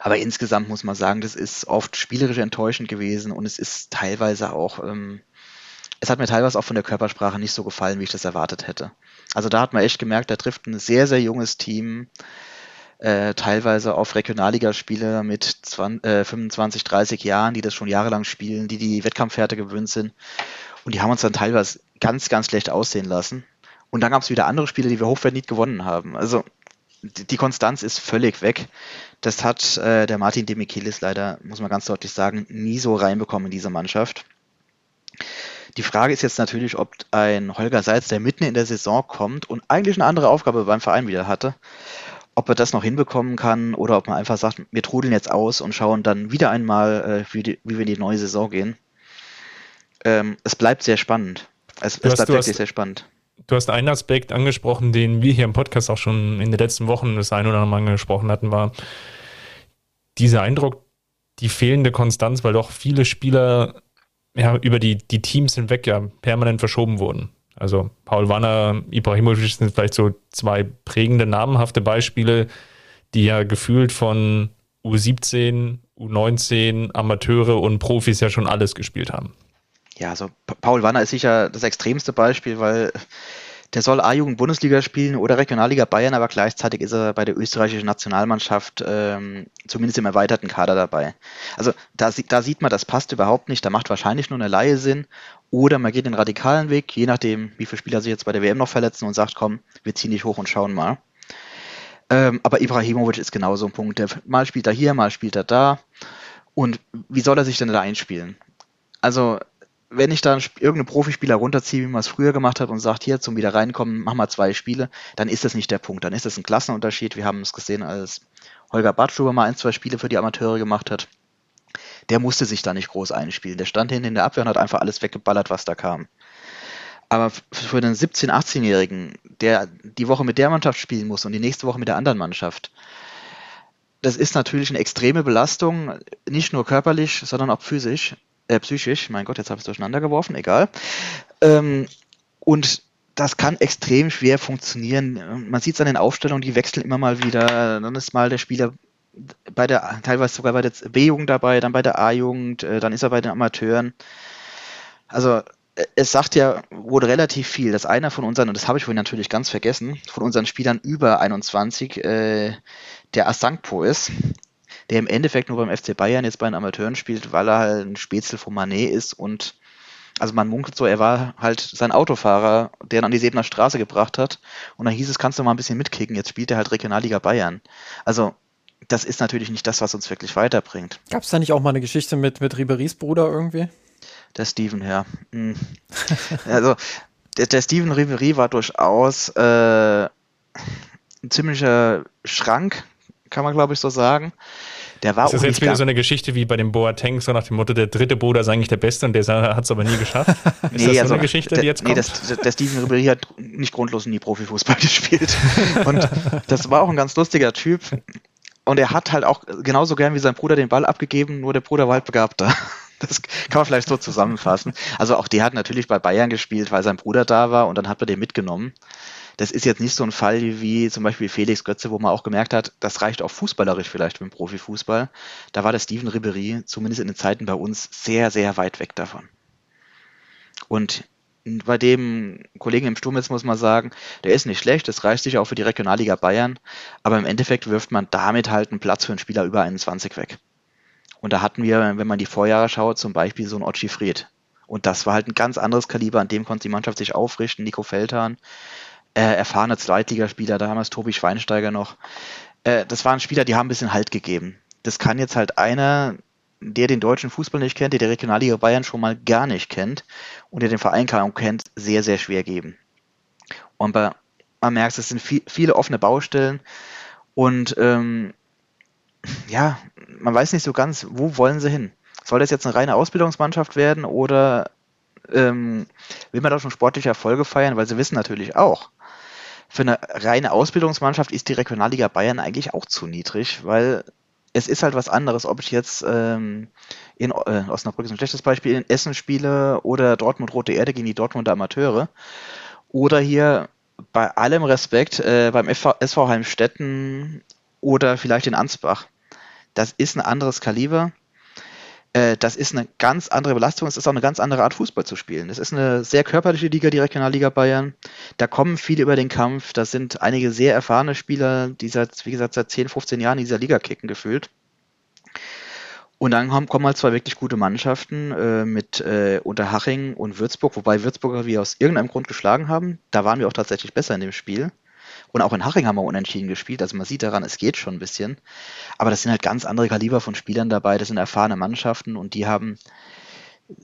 Aber insgesamt muss man sagen, das ist oft spielerisch enttäuschend gewesen und es ist teilweise auch ähm, es hat mir teilweise auch von der Körpersprache nicht so gefallen, wie ich das erwartet hätte. Also da hat man echt gemerkt, da trifft ein sehr, sehr junges Team, äh, teilweise auf Regionalligaspieler mit 20, äh, 25, 30 Jahren, die das schon jahrelang spielen, die die Wettkampfhärte gewöhnt sind. Und die haben uns dann teilweise ganz, ganz schlecht aussehen lassen. Und dann gab es wieder andere Spiele, die wir hochverdient gewonnen haben. Also die Konstanz ist völlig weg. Das hat äh, der Martin Demichelis leider, muss man ganz deutlich sagen, nie so reinbekommen in diese Mannschaft. Die Frage ist jetzt natürlich, ob ein Holger Seitz, der mitten in der Saison kommt und eigentlich eine andere Aufgabe beim Verein wieder hatte, ob er das noch hinbekommen kann oder ob man einfach sagt, wir trudeln jetzt aus und schauen dann wieder einmal, äh, wie, die, wie wir in die neue Saison gehen. Ähm, es bleibt sehr spannend. Es, es bleibt wirklich hast, sehr spannend. Du hast einen Aspekt angesprochen, den wir hier im Podcast auch schon in den letzten Wochen das ein oder andere Mal angesprochen hatten, war dieser Eindruck, die fehlende Konstanz, weil doch viele Spieler ja, über die, die Teams hinweg ja permanent verschoben wurden. Also Paul Wanner, Ibrahimovic sind vielleicht so zwei prägende, namenhafte Beispiele, die ja gefühlt von U17, U19, Amateure und Profis ja schon alles gespielt haben. Ja, also Paul Wanner ist sicher das extremste Beispiel, weil der soll A-Jugend Bundesliga spielen oder Regionalliga Bayern, aber gleichzeitig ist er bei der österreichischen Nationalmannschaft ähm, zumindest im erweiterten Kader dabei. Also da, da sieht man, das passt überhaupt nicht. Da macht wahrscheinlich nur eine Laie Sinn. Oder man geht den radikalen Weg, je nachdem, wie viele Spieler sich jetzt bei der WM noch verletzen und sagt, komm, wir ziehen dich hoch und schauen mal. Ähm, aber Ibrahimovic ist genau so ein Punkt. Der, mal spielt er hier, mal spielt er da. Und wie soll er sich denn da einspielen? Also wenn ich dann irgendeinen Profispieler runterziehe, wie man es früher gemacht hat und sagt, hier zum wieder reinkommen, mach mal zwei Spiele, dann ist das nicht der Punkt. Dann ist das ein Klassenunterschied. Wir haben es gesehen, als Holger Bartschuber mal ein, zwei Spiele für die Amateure gemacht hat. Der musste sich da nicht groß einspielen. Der stand hinten in der Abwehr und hat einfach alles weggeballert, was da kam. Aber für einen 17-, 18-Jährigen, der die Woche mit der Mannschaft spielen muss und die nächste Woche mit der anderen Mannschaft, das ist natürlich eine extreme Belastung, nicht nur körperlich, sondern auch physisch äh, psychisch, mein Gott, jetzt habe ich es durcheinander geworfen, egal. Ähm, und das kann extrem schwer funktionieren. Man sieht es an den Aufstellungen, die wechseln immer mal wieder. Dann ist mal der Spieler bei der, teilweise sogar bei der B-Jugend dabei, dann bei der A-Jugend, äh, dann ist er bei den Amateuren. Also äh, es sagt ja wohl relativ viel, dass einer von unseren, und das habe ich vorhin natürlich ganz vergessen, von unseren Spielern über 21 äh, der Asankpo ist der im Endeffekt nur beim FC Bayern jetzt bei den Amateuren spielt, weil er halt ein Spätzle von Manet ist und Also man munkelt so, er war halt sein Autofahrer, der ihn an die Sebener Straße gebracht hat. Und dann hieß es, kannst du mal ein bisschen mitkicken, jetzt spielt er halt Regionalliga Bayern. Also das ist natürlich nicht das, was uns wirklich weiterbringt. Gab es da nicht auch mal eine Geschichte mit, mit Riberis Bruder irgendwie? Der Steven, ja. Hm. also der, der Steven Ribery war durchaus äh, ein ziemlicher Schrank, kann man glaube ich so sagen. Der war ist das jetzt wieder so eine Geschichte wie bei dem Boateng, so nach dem Motto, der dritte Bruder ist eigentlich der Beste und der hat es aber nie geschafft? Ist nee, das so also, eine Geschichte, die jetzt kommt? Nee, das, der Steven Ribéry hat nicht grundlos nie Profifußball gespielt. Und das war auch ein ganz lustiger Typ. Und er hat halt auch genauso gern wie sein Bruder den Ball abgegeben, nur der Bruder war halt begabter. Das kann man vielleicht so zusammenfassen. Also auch der hat natürlich bei Bayern gespielt, weil sein Bruder da war und dann hat man den mitgenommen. Das ist jetzt nicht so ein Fall wie zum Beispiel Felix Götze, wo man auch gemerkt hat, das reicht auch fußballerisch vielleicht mit dem Profifußball. Da war der Steven Ribery zumindest in den Zeiten bei uns sehr, sehr weit weg davon. Und bei dem Kollegen im Sturm jetzt muss man sagen, der ist nicht schlecht, das reicht sich auch für die Regionalliga Bayern, aber im Endeffekt wirft man damit halt einen Platz für einen Spieler über 21 weg. Und da hatten wir, wenn man die Vorjahre schaut, zum Beispiel so einen Ochi Fried. Und das war halt ein ganz anderes Kaliber, an dem konnte die Mannschaft sich aufrichten. Nico Feldhahn, äh, erfahrener Zweitligaspieler, damals Tobi Schweinsteiger noch. Äh, das waren Spieler, die haben ein bisschen Halt gegeben. Das kann jetzt halt einer, der den deutschen Fußball nicht kennt, der die Regionalliga Bayern schon mal gar nicht kennt und der den Verein kaum kennt, sehr, sehr schwer geben. Und bei, man merkt, es sind viel, viele offene Baustellen und ähm, ja, man weiß nicht so ganz, wo wollen sie hin? Soll das jetzt eine reine Ausbildungsmannschaft werden oder ähm, will man da schon sportliche Erfolge feiern? Weil sie wissen natürlich auch, für eine reine Ausbildungsmannschaft ist die Regionalliga Bayern eigentlich auch zu niedrig, weil es ist halt was anderes, ob ich jetzt ähm, in äh, Osnabrück ist ein schlechtes Beispiel, in Essen spiele oder Dortmund Rote Erde gegen die Dortmunder Amateure oder hier bei allem Respekt äh, beim SV Heimstetten oder vielleicht in Ansbach. Das ist ein anderes Kaliber. Äh, das ist eine ganz andere Belastung. Es ist auch eine ganz andere Art, Fußball zu spielen. Es ist eine sehr körperliche Liga, die Regionalliga Bayern. Da kommen viele über den Kampf. Da sind einige sehr erfahrene Spieler, die seit, wie gesagt, seit 10, 15 Jahren in dieser Liga kicken gefühlt. Und dann kommen, kommen halt zwei wirklich gute Mannschaften äh, mit äh, Unterhaching und Würzburg, wobei Würzburger wir aus irgendeinem Grund geschlagen haben. Da waren wir auch tatsächlich besser in dem Spiel. Und auch in Haching haben wir unentschieden gespielt. Also man sieht daran, es geht schon ein bisschen. Aber das sind halt ganz andere Kaliber von Spielern dabei. Das sind erfahrene Mannschaften und die haben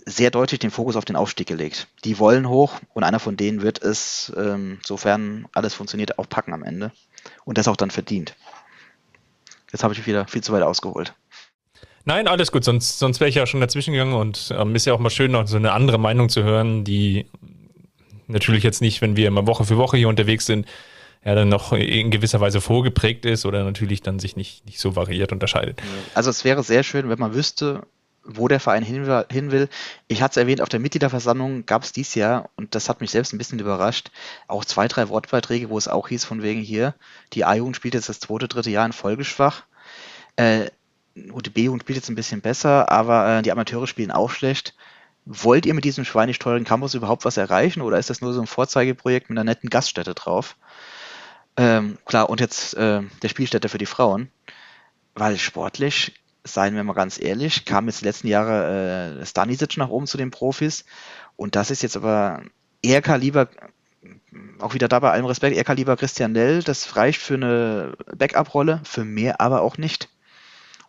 sehr deutlich den Fokus auf den Aufstieg gelegt. Die wollen hoch und einer von denen wird es, ähm, sofern alles funktioniert, auch packen am Ende. Und das auch dann verdient. Jetzt habe ich wieder viel zu weit ausgeholt. Nein, alles gut, sonst, sonst wäre ich ja schon dazwischen gegangen und ähm, ist ja auch mal schön, noch so eine andere Meinung zu hören, die natürlich jetzt nicht, wenn wir immer Woche für Woche hier unterwegs sind, ja dann noch in gewisser Weise vorgeprägt ist oder natürlich dann sich nicht, nicht so variiert unterscheidet. Also es wäre sehr schön, wenn man wüsste, wo der Verein hin, will. Ich hatte es erwähnt, auf der Mitgliederversammlung gab es dieses Jahr, und das hat mich selbst ein bisschen überrascht, auch zwei, drei Wortbeiträge, wo es auch hieß, von wegen hier, die A-Jugend spielt jetzt das zweite, dritte Jahr in Folge schwach. Äh, die B-Jugend spielt jetzt ein bisschen besser, aber äh, die Amateure spielen auch schlecht. Wollt ihr mit diesem schweinisch teuren Campus überhaupt was erreichen oder ist das nur so ein Vorzeigeprojekt mit einer netten Gaststätte drauf? Ähm, klar, und jetzt äh, der Spielstätte für die Frauen, weil sportlich, seien wir mal ganz ehrlich, kam jetzt die letzten Jahre äh, Stanisic nach oben zu den Profis und das ist jetzt aber eher Kaliber, auch wieder da bei allem Respekt, eher Kaliber Christian Nell, das reicht für eine Backup-Rolle, für mehr aber auch nicht.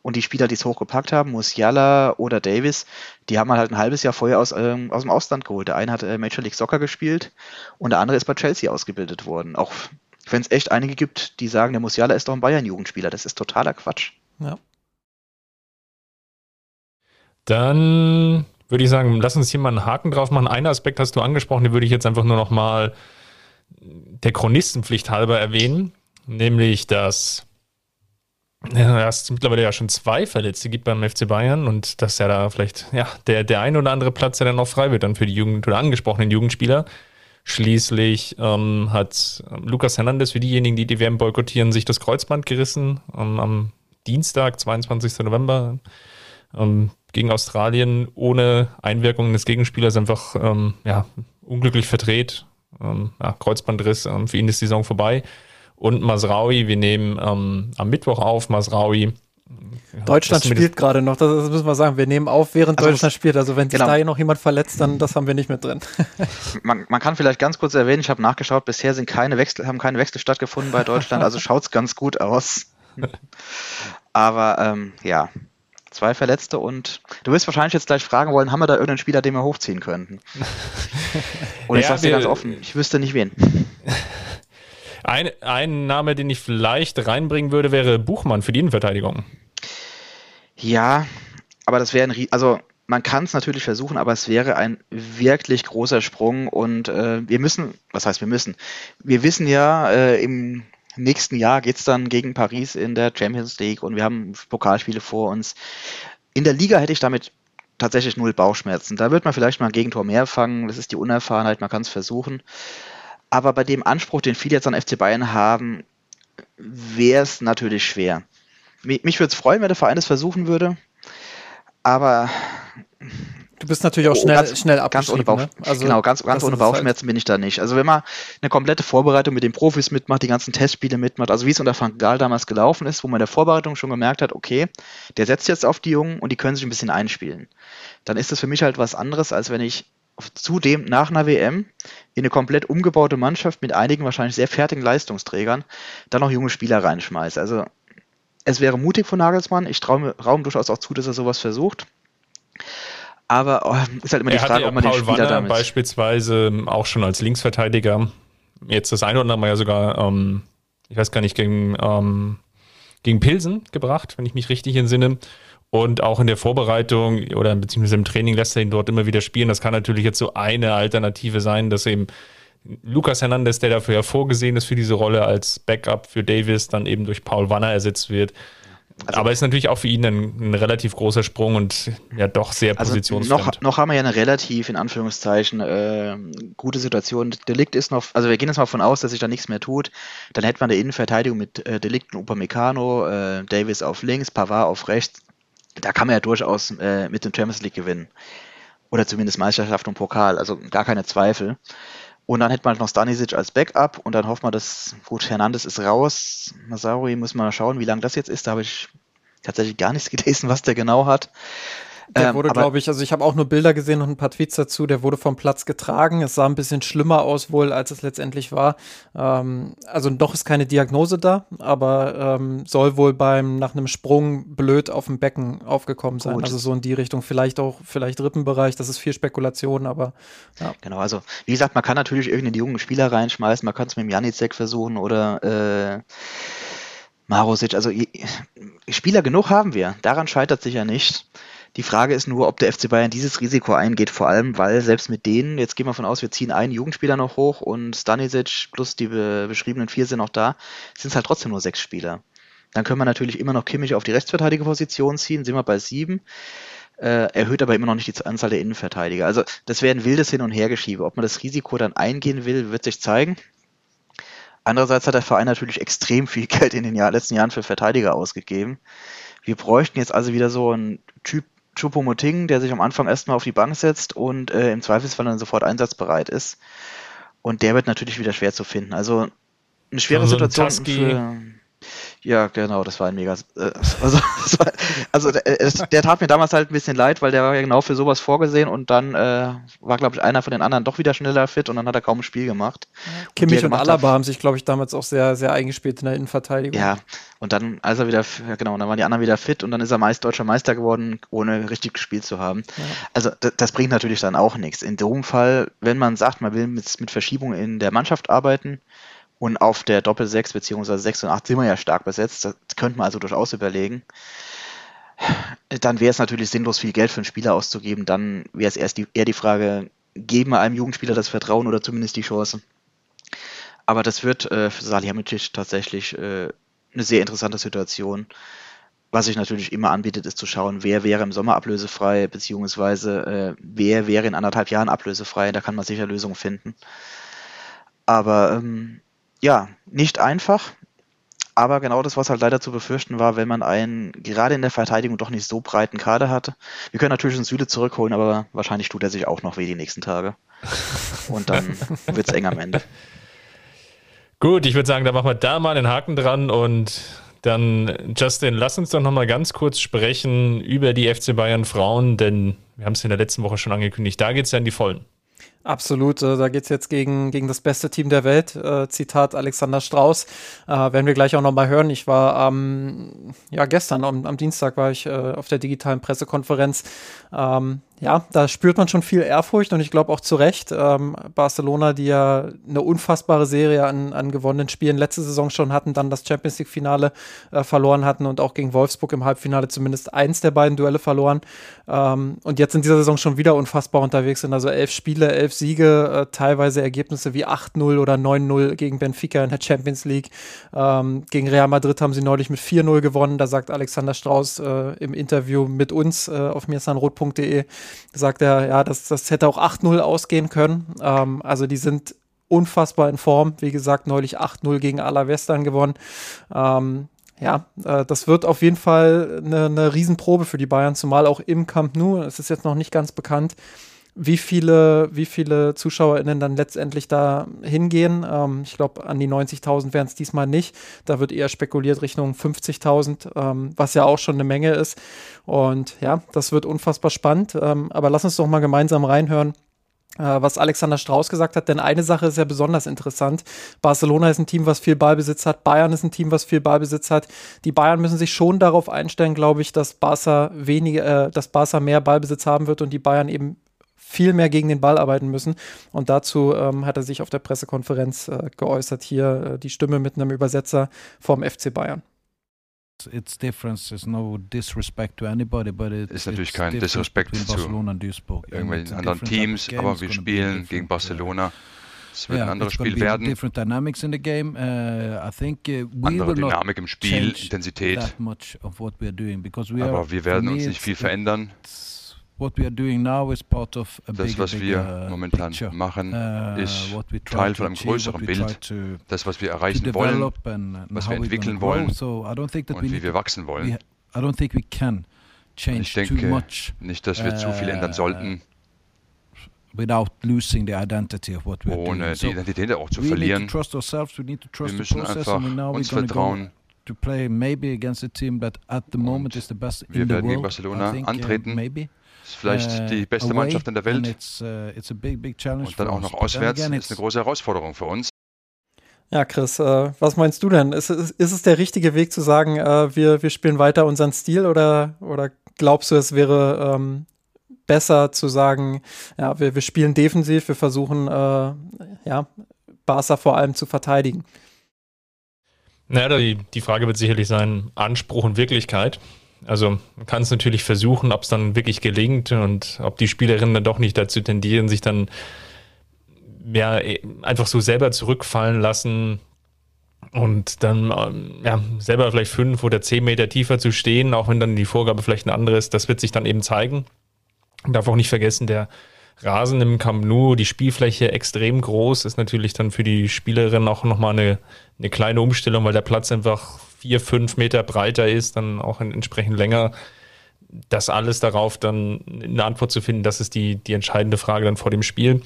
Und die Spieler, die es hochgepackt haben, Musiala oder Davis, die haben halt ein halbes Jahr vorher aus, ähm, aus dem Ausland geholt. Der eine hat äh, Major League Soccer gespielt und der andere ist bei Chelsea ausgebildet worden. Auch wenn es echt einige gibt, die sagen, der Musiala ist doch ein Bayern-Jugendspieler. Das ist totaler Quatsch. Ja. Dann würde ich sagen, lass uns hier mal einen Haken drauf machen. Einen Aspekt hast du angesprochen, den würde ich jetzt einfach nur noch mal der Chronistenpflicht halber erwähnen, nämlich dass ja, es mittlerweile ja schon zwei Verletzte gibt beim FC Bayern und dass ja da vielleicht ja der, der ein oder andere Platz, der dann noch frei wird dann für die Jugend oder angesprochenen Jugendspieler. Schließlich ähm, hat ähm, Lukas Hernandez für diejenigen, die die WM boykottieren, sich das Kreuzband gerissen ähm, am Dienstag, 22. November, ähm, gegen Australien ohne Einwirkung des Gegenspielers einfach ähm, ja, unglücklich verdreht. Ähm, ja, Kreuzbandriss, für ihn ist die Saison vorbei. Und Masraui, wir nehmen am Mittwoch auf, Masraui Deutschland spielt gerade noch, das, müssen wir sagen. Wir nehmen auf, während also Deutschland spielt. Also wenn sich genau. da hier noch jemand verletzt, dann das haben wir nicht mit drin. man, man, kann vielleicht ganz kurz erwähnen, ich habe nachgeschaut, bisher sind keine Wechsel, haben keine Wechsel stattgefunden bei Deutschland, also schaut es ganz gut aus. Aber ähm, ja, zwei Verletzte und du wirst wahrscheinlich jetzt gleich fragen wollen, haben wir da irgendeinen Spieler, den wir hochziehen könnten? Und ich ja, sag's dir ganz offen, ich wüsste nicht wen. Ein, ein Name, den ich vielleicht reinbringen würde, wäre Buchmann für die Innenverteidigung. Ja, aber das wäre ein, also man kann es natürlich versuchen, aber es wäre ein wirklich großer Sprung und äh, wir müssen, was heißt wir müssen? Wir wissen ja, äh, im nächsten Jahr geht es dann gegen Paris in der Champions League und wir haben Pokalspiele vor uns. In der Liga hätte ich damit tatsächlich null Bauchschmerzen. Da wird man vielleicht mal ein Gegentor mehr fangen, das ist die Unerfahrenheit, man kann es versuchen. Aber bei dem Anspruch, den viele jetzt an FC Bayern haben, wäre es natürlich schwer. Mich, mich würde es freuen, wenn der Verein das versuchen würde. Aber Du bist natürlich auch schnell, ganz, schnell ganz ohne Bauch, ne? also, Genau, ganz, ganz ohne Bauchschmerzen halt. bin ich da nicht. Also wenn man eine komplette Vorbereitung mit den Profis mitmacht, die ganzen Testspiele mitmacht, also wie es unter Frank Gahl damals gelaufen ist, wo man in der Vorbereitung schon gemerkt hat, okay, der setzt jetzt auf die Jungen und die können sich ein bisschen einspielen. Dann ist das für mich halt was anderes, als wenn ich zudem nach einer WM in eine komplett umgebaute Mannschaft mit einigen wahrscheinlich sehr fertigen Leistungsträgern dann noch junge Spieler reinschmeiße. Also es wäre mutig von Nagelsmann. Ich traue Raum durchaus auch zu, dass er sowas versucht. Aber oh, ist halt immer er die Frage, ja ob man Paul den Spieler Wanner damit beispielsweise auch schon als Linksverteidiger jetzt das eine oder andere Mal ja sogar, ähm, ich weiß gar nicht, gegen, ähm, gegen Pilsen gebracht, wenn ich mich richtig entsinne. Und auch in der Vorbereitung oder beziehungsweise im Training lässt er ihn dort immer wieder spielen. Das kann natürlich jetzt so eine Alternative sein, dass eben Lukas Hernandez, der dafür ja vorgesehen ist für diese Rolle als Backup für Davis, dann eben durch Paul Wanner ersetzt wird. Also, Aber ist natürlich auch für ihn ein, ein, relativ großer Sprung und ja doch sehr also Noch, noch haben wir ja eine relativ, in Anführungszeichen, äh, gute Situation. Delikt ist noch, also wir gehen jetzt mal davon aus, dass sich da nichts mehr tut. Dann hätte man eine Innenverteidigung mit äh, Delikt und Upamecano, äh, Davis auf links, Pavard auf rechts. Da kann man ja durchaus äh, mit dem Champions League gewinnen. Oder zumindest Meisterschaft und Pokal, also gar keine Zweifel. Und dann hätte man noch Stanisic als Backup und dann hofft man, dass, gut, Hernandez ist raus. Masauri muss man mal schauen, wie lange das jetzt ist. Da habe ich tatsächlich gar nichts gelesen, was der genau hat. Der ähm, wurde, glaube ich, also ich habe auch nur Bilder gesehen und ein paar Tweets dazu, der wurde vom Platz getragen. Es sah ein bisschen schlimmer aus wohl, als es letztendlich war. Ähm, also noch ist keine Diagnose da, aber ähm, soll wohl beim nach einem Sprung blöd auf dem Becken aufgekommen sein. Gut. Also so in die Richtung, vielleicht auch, vielleicht Rippenbereich, das ist viel Spekulation, aber ja. Genau, also wie gesagt, man kann natürlich irgendeinen jungen Spieler reinschmeißen, man kann es mit dem Janicek versuchen oder äh, Marosic, also Spieler genug haben wir, daran scheitert sich ja nicht. Die Frage ist nur, ob der FC Bayern dieses Risiko eingeht, vor allem, weil selbst mit denen, jetzt gehen wir von aus, wir ziehen einen Jugendspieler noch hoch und Stanisic plus die be beschriebenen vier sind noch da, sind es halt trotzdem nur sechs Spieler. Dann können wir natürlich immer noch Kimmich auf die Rechtsverteidigerposition ziehen, sind wir bei sieben, äh, erhöht aber immer noch nicht die Anzahl der Innenverteidiger. Also das wäre ein wildes Hin- und Hergeschiebe. Ob man das Risiko dann eingehen will, wird sich zeigen. Andererseits hat der Verein natürlich extrem viel Geld in den Jahr, letzten Jahren für Verteidiger ausgegeben. Wir bräuchten jetzt also wieder so einen Typ Choupo-Moting, der sich am Anfang erstmal auf die Bank setzt und äh, im Zweifelsfall dann sofort einsatzbereit ist. Und der wird natürlich wieder schwer zu finden. Also eine schwere also Situation für ja, genau, das war ein mega. Äh, also, war, also der, äh, der, tat mir damals halt ein bisschen leid, weil der war ja genau für sowas vorgesehen und dann äh, war, glaube ich, einer von den anderen doch wieder schneller fit und dann hat er kaum ein Spiel gemacht. Kimmich und, und Alaba hat, haben sich, glaube ich, damals auch sehr, sehr eingespielt in der Innenverteidigung. Ja, und dann, als er wieder, ja genau, dann waren die anderen wieder fit und dann ist er meist deutscher Meister geworden, ohne richtig gespielt zu haben. Ja. Also das, das, bringt natürlich dann auch nichts. In dem Fall, wenn man sagt, man will mit, mit Verschiebung in der Mannschaft arbeiten, und auf der Doppel-6 bzw. 6 und 8 sind wir ja stark besetzt. Das könnte man also durchaus überlegen. Dann wäre es natürlich sinnlos, viel Geld für einen Spieler auszugeben. Dann wäre es erst die, eher die Frage, geben wir einem Jugendspieler das Vertrauen oder zumindest die Chance. Aber das wird äh, für Salihamidzic tatsächlich äh, eine sehr interessante Situation. Was sich natürlich immer anbietet, ist zu schauen, wer wäre im Sommer ablösefrei, beziehungsweise äh, wer wäre in anderthalb Jahren ablösefrei. Da kann man sicher Lösungen finden. Aber ähm, ja, nicht einfach, aber genau das, was halt leider zu befürchten war, wenn man einen gerade in der Verteidigung doch nicht so breiten Kader hatte. Wir können natürlich den Süle zurückholen, aber wahrscheinlich tut er sich auch noch weh die nächsten Tage. Und dann wird es eng am Ende. Gut, ich würde sagen, da machen wir da mal einen Haken dran und Dann, Justin, lass uns doch nochmal ganz kurz sprechen über die FC Bayern Frauen, denn wir haben es in der letzten Woche schon angekündigt. Da geht es ja in die Vollen. Absolut, äh, da geht es jetzt gegen, gegen das beste Team der Welt. Äh, Zitat Alexander Strauß. Äh, werden wir gleich auch nochmal hören. Ich war am, ja, gestern, am, am Dienstag war ich äh, auf der digitalen Pressekonferenz. Ähm, ja, da spürt man schon viel Ehrfurcht und ich glaube auch zu Recht. Ähm, Barcelona, die ja eine unfassbare Serie an, an gewonnenen Spielen letzte Saison schon hatten, dann das Champions League-Finale äh, verloren hatten und auch gegen Wolfsburg im Halbfinale zumindest eins der beiden Duelle verloren. Ähm, und jetzt in dieser Saison schon wieder unfassbar unterwegs sind. Also elf Spiele, elf Siege, äh, teilweise Ergebnisse wie 8-0 oder 9-0 gegen Benfica in der Champions League. Ähm, gegen Real Madrid haben sie neulich mit 4-0 gewonnen. Da sagt Alexander Strauß äh, im Interview mit uns äh, auf mirsanrot.de, sagt er, ja, das, das hätte auch 8-0 ausgehen können. Ähm, also die sind unfassbar in Form. Wie gesagt, neulich 8-0 gegen Alavestern gewonnen. Ähm, ja, äh, das wird auf jeden Fall eine, eine Riesenprobe für die Bayern, zumal auch im Camp Nou. Es ist jetzt noch nicht ganz bekannt, wie viele, wie viele ZuschauerInnen dann letztendlich da hingehen. Ähm, ich glaube, an die 90.000 wären es diesmal nicht. Da wird eher spekuliert Richtung 50.000, ähm, was ja auch schon eine Menge ist. Und ja, das wird unfassbar spannend. Ähm, aber lass uns doch mal gemeinsam reinhören, äh, was Alexander Strauß gesagt hat, denn eine Sache ist ja besonders interessant. Barcelona ist ein Team, was viel Ballbesitz hat, Bayern ist ein Team, was viel Ballbesitz hat. Die Bayern müssen sich schon darauf einstellen, glaube ich, dass Barca weniger, äh, dass Barca mehr Ballbesitz haben wird und die Bayern eben viel mehr gegen den Ball arbeiten müssen. Und dazu ähm, hat er sich auf der Pressekonferenz äh, geäußert. Hier äh, die Stimme mit einem Übersetzer vom FC Bayern. It's different. There's no disrespect to anybody, but it, ist natürlich kein Disrespect zu irgendwelchen anderen Teams, aber wir spielen gegen Barcelona. Es wird yeah, ein anderes Spiel werden. Different dynamics in the game. Uh, I think uh, we Andere Dynamik im Spiel, Intensität. aber wir werden uns nicht viel verändern. Das, was wir momentan machen, uh, ist Teil von einem größeren Bild. Das, was wir erreichen wollen, was wir entwickeln wollen und wie wir wachsen wollen. Ich denke nicht, dass wir zu viel ändern uh, sollten. Ohne die Identität auch zu verlieren. Wir müssen einfach uns vertrauen. wir werden gegen Barcelona antreten ist vielleicht äh, die beste Mannschaft in der Welt. Uh, Und dann auch noch auswärts ist eine große Herausforderung für uns. Ja, Chris, äh, was meinst du denn? Ist, ist, ist, es der richtige Weg zu sagen, äh, wir, wir spielen weiter unseren Stil oder, oder glaubst du, es wäre ähm, besser zu sagen, ja, wir, wir spielen defensiv, wir versuchen, äh, ja, Barca vor allem zu verteidigen? Naja, die, die Frage wird sicherlich sein, Anspruch und Wirklichkeit. Also man kann es natürlich versuchen, ob es dann wirklich gelingt und ob die Spielerinnen dann doch nicht dazu tendieren, sich dann ja, einfach so selber zurückfallen lassen und dann ähm, ja, selber vielleicht fünf oder zehn Meter tiefer zu stehen, auch wenn dann die Vorgabe vielleicht eine andere ist, das wird sich dann eben zeigen. Man darf auch nicht vergessen, der Rasen im Camp Nou, die Spielfläche extrem groß, ist natürlich dann für die Spielerin auch nochmal eine, eine kleine Umstellung, weil der Platz einfach vier, fünf Meter breiter ist, dann auch entsprechend länger. Das alles darauf dann eine Antwort zu finden, das ist die, die entscheidende Frage dann vor dem Spiel.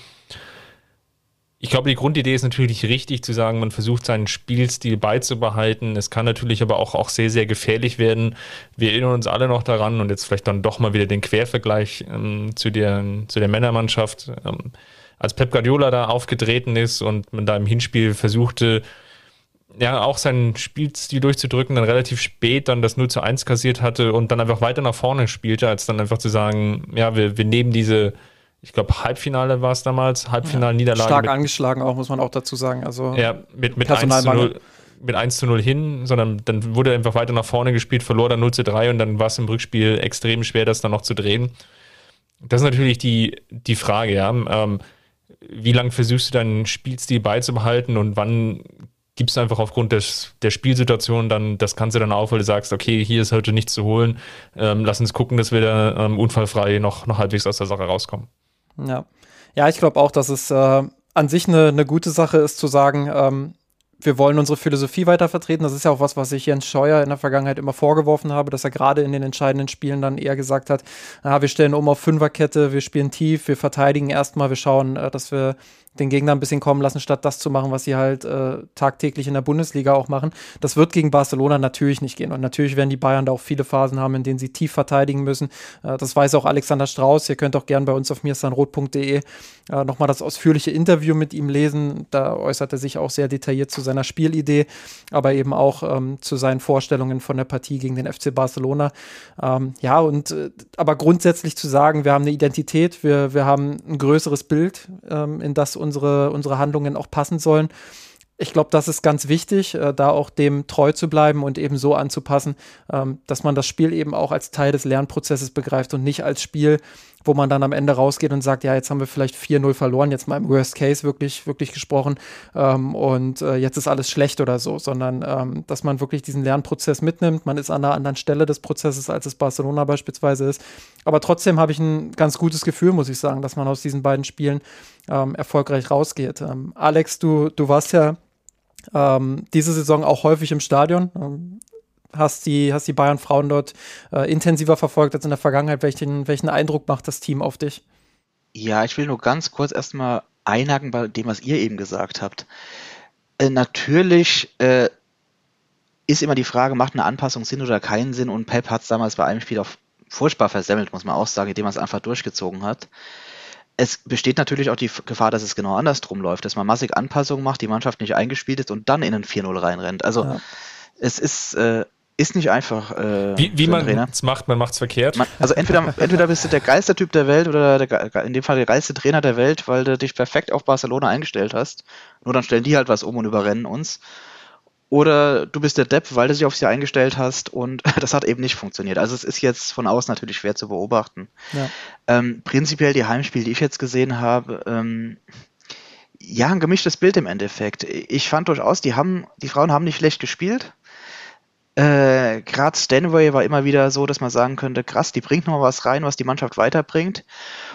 Ich glaube, die Grundidee ist natürlich richtig zu sagen, man versucht seinen Spielstil beizubehalten. Es kann natürlich aber auch, auch sehr, sehr gefährlich werden. Wir erinnern uns alle noch daran und jetzt vielleicht dann doch mal wieder den Quervergleich ähm, zu, der, zu der Männermannschaft. Ähm, als Pep Guardiola da aufgetreten ist und man da im Hinspiel versuchte, ja, auch seinen Spielstil durchzudrücken, dann relativ spät dann das 0 zu 1 kassiert hatte und dann einfach weiter nach vorne spielte, als dann einfach zu sagen, ja, wir, wir nehmen diese, ich glaube, Halbfinale war es damals, Halbfinale-Niederlage. Stark angeschlagen auch, muss man auch dazu sagen. Also ja, mit, mit 1 zu 0 mit 1 zu 0 hin, sondern dann wurde einfach weiter nach vorne gespielt, verlor dann 0 zu 3 und dann war es im Rückspiel extrem schwer, das dann noch zu drehen. Das ist natürlich die, die Frage, ja. Ähm, wie lange versuchst du deinen Spielstil beizubehalten und wann gibst du einfach aufgrund des, der Spielsituation dann das Ganze dann auf, weil du sagst, okay, hier ist heute nichts zu holen, ähm, lass uns gucken, dass wir da ähm, unfallfrei noch, noch halbwegs aus der Sache rauskommen. Ja, ja ich glaube auch, dass es äh, an sich eine, eine gute Sache ist zu sagen, ähm, wir wollen unsere Philosophie weiter vertreten. Das ist ja auch was, was ich Jens Scheuer in der Vergangenheit immer vorgeworfen habe, dass er gerade in den entscheidenden Spielen dann eher gesagt hat, ah, wir stellen um auf Fünferkette, wir spielen tief, wir verteidigen erstmal, wir schauen, äh, dass wir den Gegner ein bisschen kommen lassen, statt das zu machen, was sie halt äh, tagtäglich in der Bundesliga auch machen. Das wird gegen Barcelona natürlich nicht gehen. Und natürlich werden die Bayern da auch viele Phasen haben, in denen sie tief verteidigen müssen. Äh, das weiß auch Alexander Strauß. Ihr könnt auch gern bei uns auf mirsanrot.de äh, nochmal das ausführliche Interview mit ihm lesen. Da äußert er sich auch sehr detailliert zu seiner Spielidee, aber eben auch ähm, zu seinen Vorstellungen von der Partie gegen den FC Barcelona. Ähm, ja, und äh, aber grundsätzlich zu sagen, wir haben eine Identität, wir, wir haben ein größeres Bild, ähm, in das unsere, unsere Handlungen auch passen sollen. Ich glaube, das ist ganz wichtig, äh, da auch dem treu zu bleiben und eben so anzupassen, ähm, dass man das Spiel eben auch als Teil des Lernprozesses begreift und nicht als Spiel, wo man dann am Ende rausgeht und sagt, ja, jetzt haben wir vielleicht 4-0 verloren, jetzt mal im Worst Case wirklich, wirklich gesprochen ähm, und äh, jetzt ist alles schlecht oder so, sondern ähm, dass man wirklich diesen Lernprozess mitnimmt. Man ist an einer anderen Stelle des Prozesses, als es Barcelona beispielsweise ist. Aber trotzdem habe ich ein ganz gutes Gefühl, muss ich sagen, dass man aus diesen beiden Spielen ähm, erfolgreich rausgeht. Ähm, Alex, du, du warst ja ähm, diese Saison auch häufig im Stadion. Ähm, hast die, hast die Bayern-Frauen dort äh, intensiver verfolgt als in der Vergangenheit. Welchen, welchen Eindruck macht das Team auf dich? Ja, ich will nur ganz kurz erstmal einhaken bei dem, was ihr eben gesagt habt. Äh, natürlich äh, ist immer die Frage, macht eine Anpassung Sinn oder keinen Sinn? Und Pep hat es damals bei einem Spiel auch furchtbar versemmelt, muss man auch sagen, indem er es einfach durchgezogen hat. Es besteht natürlich auch die Gefahr, dass es genau andersrum läuft, dass man massig Anpassungen macht, die Mannschaft nicht eingespielt ist und dann in ein 4-0 reinrennt. Also ja. es ist äh, ist nicht einfach. Äh, wie wie man es macht, man macht es verkehrt. Man, also entweder, entweder bist du der geilste Typ der Welt oder der, in dem Fall der geilste Trainer der Welt, weil du dich perfekt auf Barcelona eingestellt hast. Nur dann stellen die halt was um und überrennen uns. Oder du bist der Depp, weil du dich auf sie eingestellt hast und das hat eben nicht funktioniert. Also es ist jetzt von außen natürlich schwer zu beobachten. Ja. Ähm, prinzipiell die Heimspiele, die ich jetzt gesehen habe, ähm, ja, ein gemischtes Bild im Endeffekt. Ich fand durchaus, die haben, die Frauen haben nicht schlecht gespielt. Äh, Gerade Stanway war immer wieder so, dass man sagen könnte, krass, die bringt noch was rein, was die Mannschaft weiterbringt.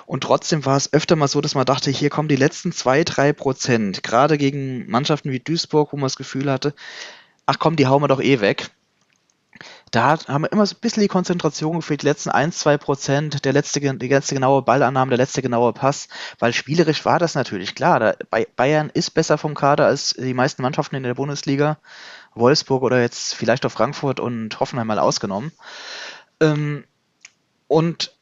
Und trotzdem war es öfter mal so, dass man dachte, hier kommen die letzten zwei, drei Prozent. Gerade gegen Mannschaften wie Duisburg, wo man das Gefühl hatte, ach komm, die hauen wir doch eh weg. Da haben wir immer so ein bisschen die Konzentration gefehlt, die letzten 1, 2 Prozent, der letzte, die letzte genaue Ballannahme, der letzte genaue Pass, weil spielerisch war das natürlich klar. Da, Bayern ist besser vom Kader als die meisten Mannschaften in der Bundesliga. Wolfsburg oder jetzt vielleicht auch Frankfurt und Hoffenheim mal ausgenommen. Ähm, und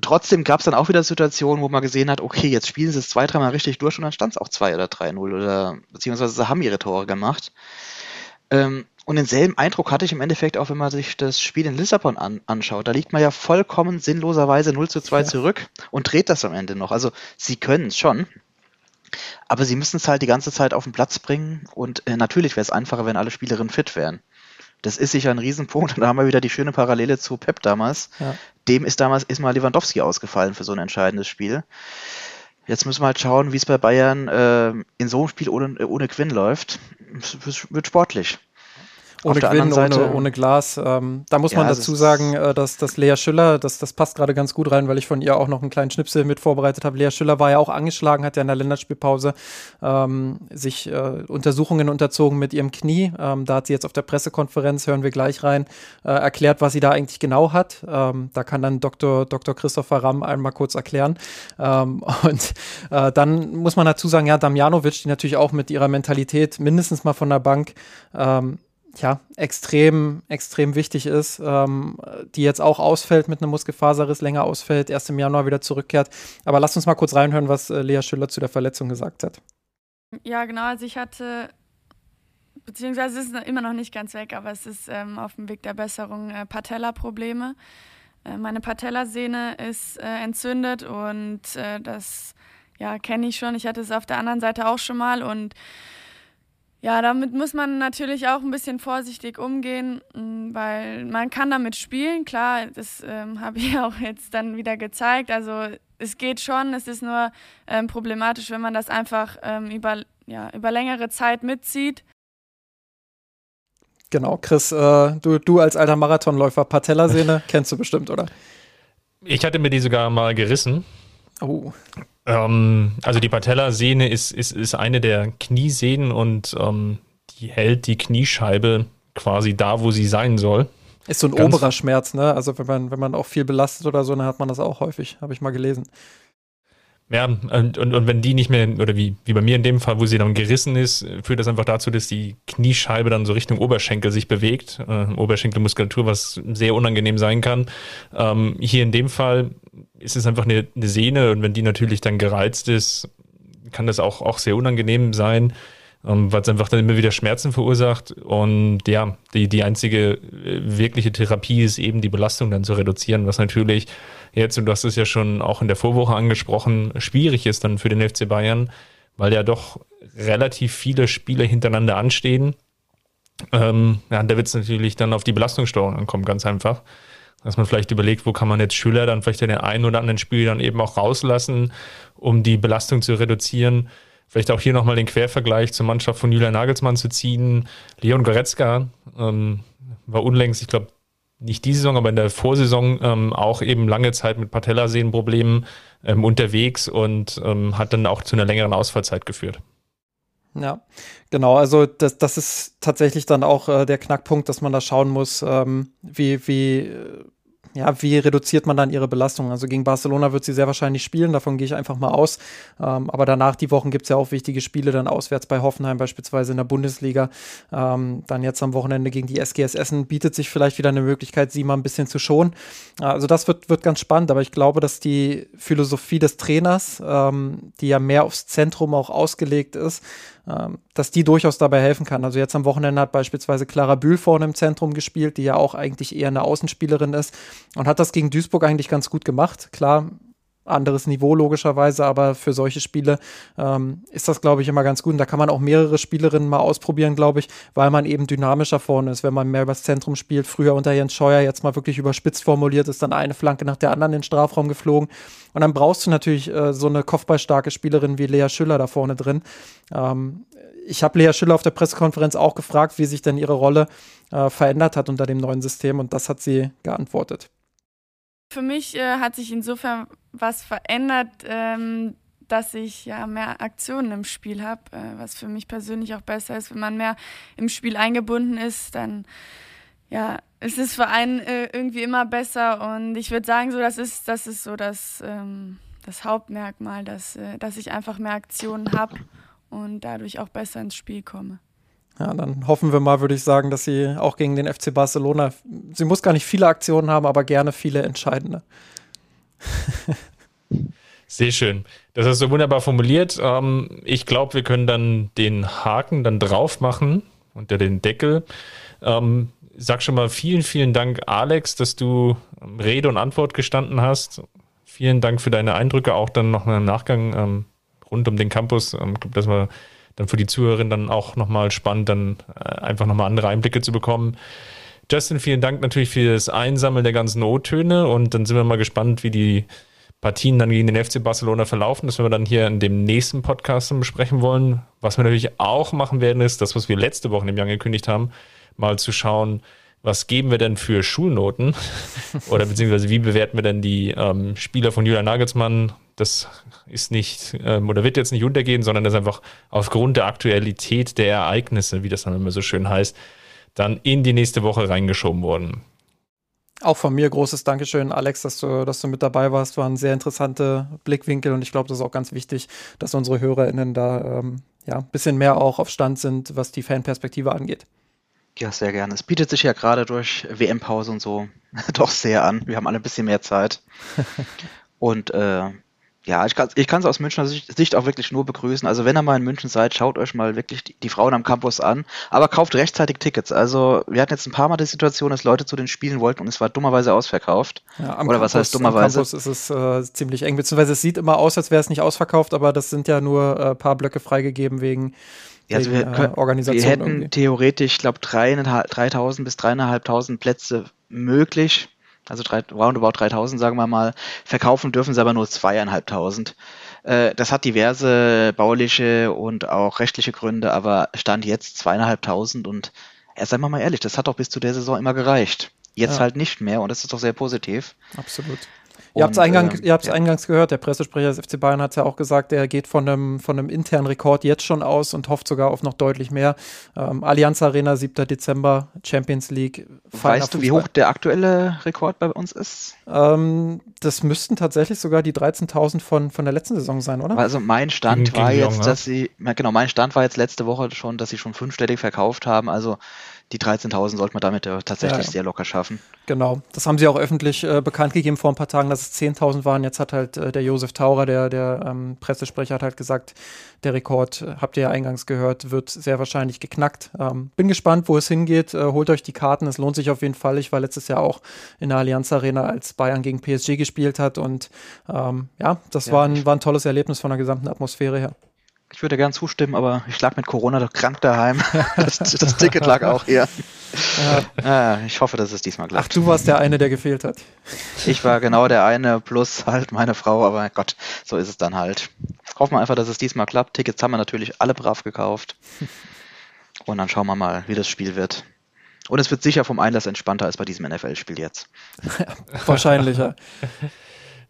trotzdem gab es dann auch wieder Situationen, wo man gesehen hat, okay, jetzt spielen sie es zwei, dreimal richtig durch und dann stand es auch 2 oder 3-0 oder beziehungsweise sie haben ihre Tore gemacht. Ähm, und denselben Eindruck hatte ich im Endeffekt auch, wenn man sich das Spiel in Lissabon an, anschaut. Da liegt man ja vollkommen sinnloserweise 0 zu 2 ja. zurück und dreht das am Ende noch. Also sie können es schon, aber sie müssen es halt die ganze Zeit auf den Platz bringen und äh, natürlich wäre es einfacher, wenn alle Spielerinnen fit wären. Das ist sicher ein Riesenpunkt und da haben wir wieder die schöne Parallele zu Pep damals. Ja. Dem ist damals ist mal Lewandowski ausgefallen für so ein entscheidendes Spiel. Jetzt müssen wir halt schauen, wie es bei Bayern äh, in so einem Spiel ohne, ohne Quinn läuft. Es wird sportlich ohne Quinn, ohne, ohne Glas. Ähm, da muss ja, man dazu sagen, äh, dass, dass Lea Schüller, das, das passt gerade ganz gut rein, weil ich von ihr auch noch einen kleinen Schnipsel mit vorbereitet habe. Lea Schüller war ja auch angeschlagen, hat ja in der Länderspielpause ähm, sich äh, Untersuchungen unterzogen mit ihrem Knie. Ähm, da hat sie jetzt auf der Pressekonferenz, hören wir gleich rein, äh, erklärt, was sie da eigentlich genau hat. Ähm, da kann dann Dr. Dr. Christopher Ramm einmal kurz erklären. Ähm, und äh, dann muss man dazu sagen, ja, Damjanovic, die natürlich auch mit ihrer Mentalität mindestens mal von der Bank ähm, ja, extrem, extrem wichtig ist, ähm, die jetzt auch ausfällt mit einem Muskelfaserriss, länger ausfällt, erst im Januar wieder zurückkehrt. Aber lasst uns mal kurz reinhören, was äh, Lea Schüller zu der Verletzung gesagt hat. Ja, genau. Also ich hatte, beziehungsweise es ist immer noch nicht ganz weg, aber es ist ähm, auf dem Weg der Besserung äh, Patella-Probleme. Äh, meine Patellasehne ist äh, entzündet und äh, das ja, kenne ich schon. Ich hatte es auf der anderen Seite auch schon mal und ja, damit muss man natürlich auch ein bisschen vorsichtig umgehen, mm, weil man kann damit spielen. Klar, das ähm, habe ich auch jetzt dann wieder gezeigt. Also es geht schon, es ist nur ähm, problematisch, wenn man das einfach ähm, über, ja, über längere Zeit mitzieht. Genau, Chris, äh, du, du als alter Marathonläufer, Patellasehne, kennst du bestimmt, oder? Ich hatte mir die sogar mal gerissen. Oh. Ähm, also die Patellasehne ist, ist, ist eine der Kniesehnen und ähm, die hält die Kniescheibe quasi da, wo sie sein soll. Ist so ein Ganz oberer Schmerz, ne? Also wenn man, wenn man auch viel belastet oder so, dann hat man das auch häufig, habe ich mal gelesen. Ja, und, und, und wenn die nicht mehr, oder wie, wie bei mir in dem Fall, wo sie dann gerissen ist, führt das einfach dazu, dass die Kniescheibe dann so Richtung Oberschenkel sich bewegt. Äh, Oberschenkelmuskulatur, was sehr unangenehm sein kann. Ähm, hier in dem Fall ist es einfach eine, eine Sehne und wenn die natürlich dann gereizt ist, kann das auch, auch sehr unangenehm sein, weil es einfach dann immer wieder Schmerzen verursacht. Und ja, die, die einzige äh, wirkliche Therapie ist eben die Belastung dann zu reduzieren, was natürlich jetzt, und du hast es ja schon auch in der Vorwoche angesprochen, schwierig ist dann für den FC Bayern, weil ja doch relativ viele Spiele hintereinander anstehen. Ähm, ja, da wird es natürlich dann auf die Belastungssteuerung ankommen, ganz einfach. Dass man vielleicht überlegt, wo kann man jetzt Schüler dann vielleicht in den einen oder anderen Spiel dann eben auch rauslassen, um die Belastung zu reduzieren. Vielleicht auch hier nochmal den Quervergleich zur Mannschaft von Julian Nagelsmann zu ziehen. Leon Goretzka ähm, war unlängst, ich glaube, nicht diese Saison, aber in der Vorsaison ähm, auch eben lange Zeit mit Patellasehnenproblemen ähm, unterwegs und ähm, hat dann auch zu einer längeren Ausfallzeit geführt. Ja, genau. Also das, das ist tatsächlich dann auch äh, der Knackpunkt, dass man da schauen muss, ähm, wie, wie äh, ja, wie reduziert man dann ihre Belastung? Also gegen Barcelona wird sie sehr wahrscheinlich spielen, davon gehe ich einfach mal aus. Ähm, aber danach die Wochen gibt es ja auch wichtige Spiele, dann auswärts bei Hoffenheim beispielsweise in der Bundesliga. Ähm, dann jetzt am Wochenende gegen die SGS Essen bietet sich vielleicht wieder eine Möglichkeit, sie mal ein bisschen zu schonen. Also das wird, wird ganz spannend, aber ich glaube, dass die Philosophie des Trainers, ähm, die ja mehr aufs Zentrum auch ausgelegt ist, dass die durchaus dabei helfen kann. Also jetzt am Wochenende hat beispielsweise Clara Bühl vorne im Zentrum gespielt, die ja auch eigentlich eher eine Außenspielerin ist und hat das gegen Duisburg eigentlich ganz gut gemacht. Klar, anderes Niveau logischerweise, aber für solche Spiele ähm, ist das, glaube ich, immer ganz gut. Und da kann man auch mehrere Spielerinnen mal ausprobieren, glaube ich, weil man eben dynamischer vorne ist, wenn man mehr übers Zentrum spielt. Früher unter Jens Scheuer, jetzt mal wirklich überspitzt formuliert, ist dann eine Flanke nach der anderen in den Strafraum geflogen. Und dann brauchst du natürlich äh, so eine kopfballstarke Spielerin wie Lea Schüller da vorne drin. Ähm, ich habe Lea Schüller auf der Pressekonferenz auch gefragt, wie sich denn ihre Rolle äh, verändert hat unter dem neuen System und das hat sie geantwortet. Für mich äh, hat sich insofern was verändert, ähm, dass ich ja mehr Aktionen im Spiel habe, äh, was für mich persönlich auch besser ist. Wenn man mehr im Spiel eingebunden ist, dann ja, ist es für einen äh, irgendwie immer besser. Und ich würde sagen, so das ist, das ist so das, ähm, das Hauptmerkmal, dass, äh, dass ich einfach mehr Aktionen habe und dadurch auch besser ins Spiel komme. Ja, dann hoffen wir mal, würde ich sagen, dass sie auch gegen den FC Barcelona, sie muss gar nicht viele Aktionen haben, aber gerne viele entscheidende. Sehr schön. Das hast du wunderbar formuliert. Ähm, ich glaube, wir können dann den Haken dann drauf machen unter den Deckel. Ähm, sag schon mal vielen, vielen Dank, Alex, dass du Rede und Antwort gestanden hast. Vielen Dank für deine Eindrücke, auch dann noch im Nachgang ähm, rund um den Campus. Ich glaube, das war dann für die Zuhörerin dann auch nochmal spannend, dann äh, einfach nochmal andere Einblicke zu bekommen. Justin, vielen Dank natürlich für das Einsammeln der ganzen O-Töne und dann sind wir mal gespannt, wie die Partien dann gegen den FC Barcelona verlaufen. Das werden wir dann hier in dem nächsten Podcast besprechen wollen. Was wir natürlich auch machen werden, ist das, was wir letzte Woche im Jahr angekündigt haben, mal zu schauen, was geben wir denn für Schulnoten? Oder beziehungsweise wie bewerten wir denn die ähm, Spieler von Julian Nagelsmann? Das ist nicht ähm, oder wird jetzt nicht untergehen, sondern das ist einfach aufgrund der Aktualität der Ereignisse, wie das dann immer so schön heißt, dann in die nächste Woche reingeschoben worden. Auch von mir großes Dankeschön, Alex, dass du, dass du mit dabei warst. War ein sehr interessanter Blickwinkel und ich glaube, das ist auch ganz wichtig, dass unsere HörerInnen da ähm, ja, ein bisschen mehr auch auf Stand sind, was die Fanperspektive angeht. Ja, sehr gerne. Es bietet sich ja gerade durch WM-Pause und so doch sehr an. Wir haben alle ein bisschen mehr Zeit. und äh, ja, ich kann es ich aus Münchner Sicht auch wirklich nur begrüßen. Also wenn ihr mal in München seid, schaut euch mal wirklich die, die, Frauen am Campus an, aber kauft rechtzeitig Tickets. Also wir hatten jetzt ein paar Mal die Situation, dass Leute zu den Spielen wollten und es war dummerweise ausverkauft. Ja, Oder Campus, was heißt dummerweise? Am Campus ist es äh, ziemlich eng, beziehungsweise es sieht immer aus, als wäre es nicht ausverkauft, aber das sind ja nur ein äh, paar Blöcke freigegeben wegen ja, also wir, können, wir hätten irgendwie. theoretisch, ich glaube, 3000 bis 3500 Plätze möglich also drei, roundabout 3000, sagen wir mal, verkaufen dürfen sie aber nur zweieinhalbtausend. Äh, das hat diverse bauliche und auch rechtliche Gründe, aber stand jetzt zweieinhalbtausend und ja, seien wir mal ehrlich, das hat doch bis zu der Saison immer gereicht. Jetzt ja. halt nicht mehr und das ist doch sehr positiv. Absolut. Ihr habt es eingang, äh, ja. eingangs gehört, der Pressesprecher des FC Bayern hat es ja auch gesagt, der geht von einem, von einem internen Rekord jetzt schon aus und hofft sogar auf noch deutlich mehr. Ähm, Allianz Arena, 7. Dezember, Champions League. Weißt du, wie hoch der aktuelle Rekord bei uns ist? Ähm, das müssten tatsächlich sogar die 13.000 von, von der letzten Saison sein, oder? Also mein Stand war jetzt, dass sie, genau, mein Stand war jetzt letzte Woche schon, dass sie schon fünfstellig verkauft haben. Also die 13.000 sollte man damit äh, tatsächlich ja, sehr locker schaffen. Genau, das haben sie auch öffentlich äh, bekannt gegeben vor ein paar Tagen, dass es 10.000 waren. Jetzt hat halt äh, der Josef Taurer, der, der ähm, Pressesprecher, hat halt gesagt, der Rekord, äh, habt ihr ja eingangs gehört, wird sehr wahrscheinlich geknackt. Ähm, bin gespannt, wo es hingeht. Äh, holt euch die Karten, es lohnt sich auf jeden Fall. Ich war letztes Jahr auch in der Allianz Arena, als Bayern gegen PSG gespielt hat und ähm, ja, das ja, war, ein, war ein tolles Erlebnis von der gesamten Atmosphäre her. Ich würde gern zustimmen, aber ich lag mit Corona doch krank daheim. Das, das Ticket lag auch hier. Ja. ich hoffe, dass es diesmal klappt. Ach, du warst der eine, der gefehlt hat. Ich war genau der eine, plus halt meine Frau, aber Gott, so ist es dann halt. Hoffen wir einfach, dass es diesmal klappt. Tickets haben wir natürlich alle brav gekauft. Und dann schauen wir mal, wie das Spiel wird. Und es wird sicher vom Einlass entspannter als bei diesem NFL-Spiel jetzt. Wahrscheinlich, ja.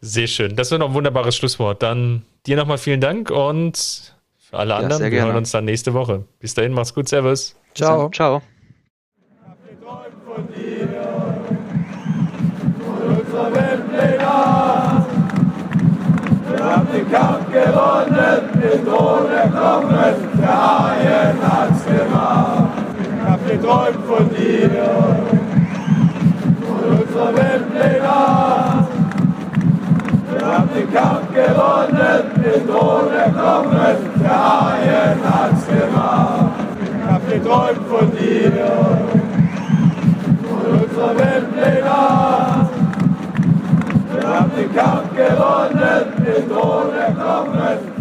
Sehr schön. Das ist noch ein wunderbares Schlusswort. Dann dir nochmal vielen Dank und alle anderen, ja, wir hören uns dann nächste Woche. Bis dahin, mach's gut, Servus. Ciao. Ciao. Wir haben den Kampf gewonnen, den Thron erklommen, der Haien hat's gemacht. Ich hab geträumt von dir, von unserer Weltpläne. Wir haben den Kampf gewonnen, den Thron erklommen, der Haien hat's gemacht. Ich hab geträumt von dir, von unserer Weltpläne. Wir haben den Kampf gewonnen, den Thron erklommen.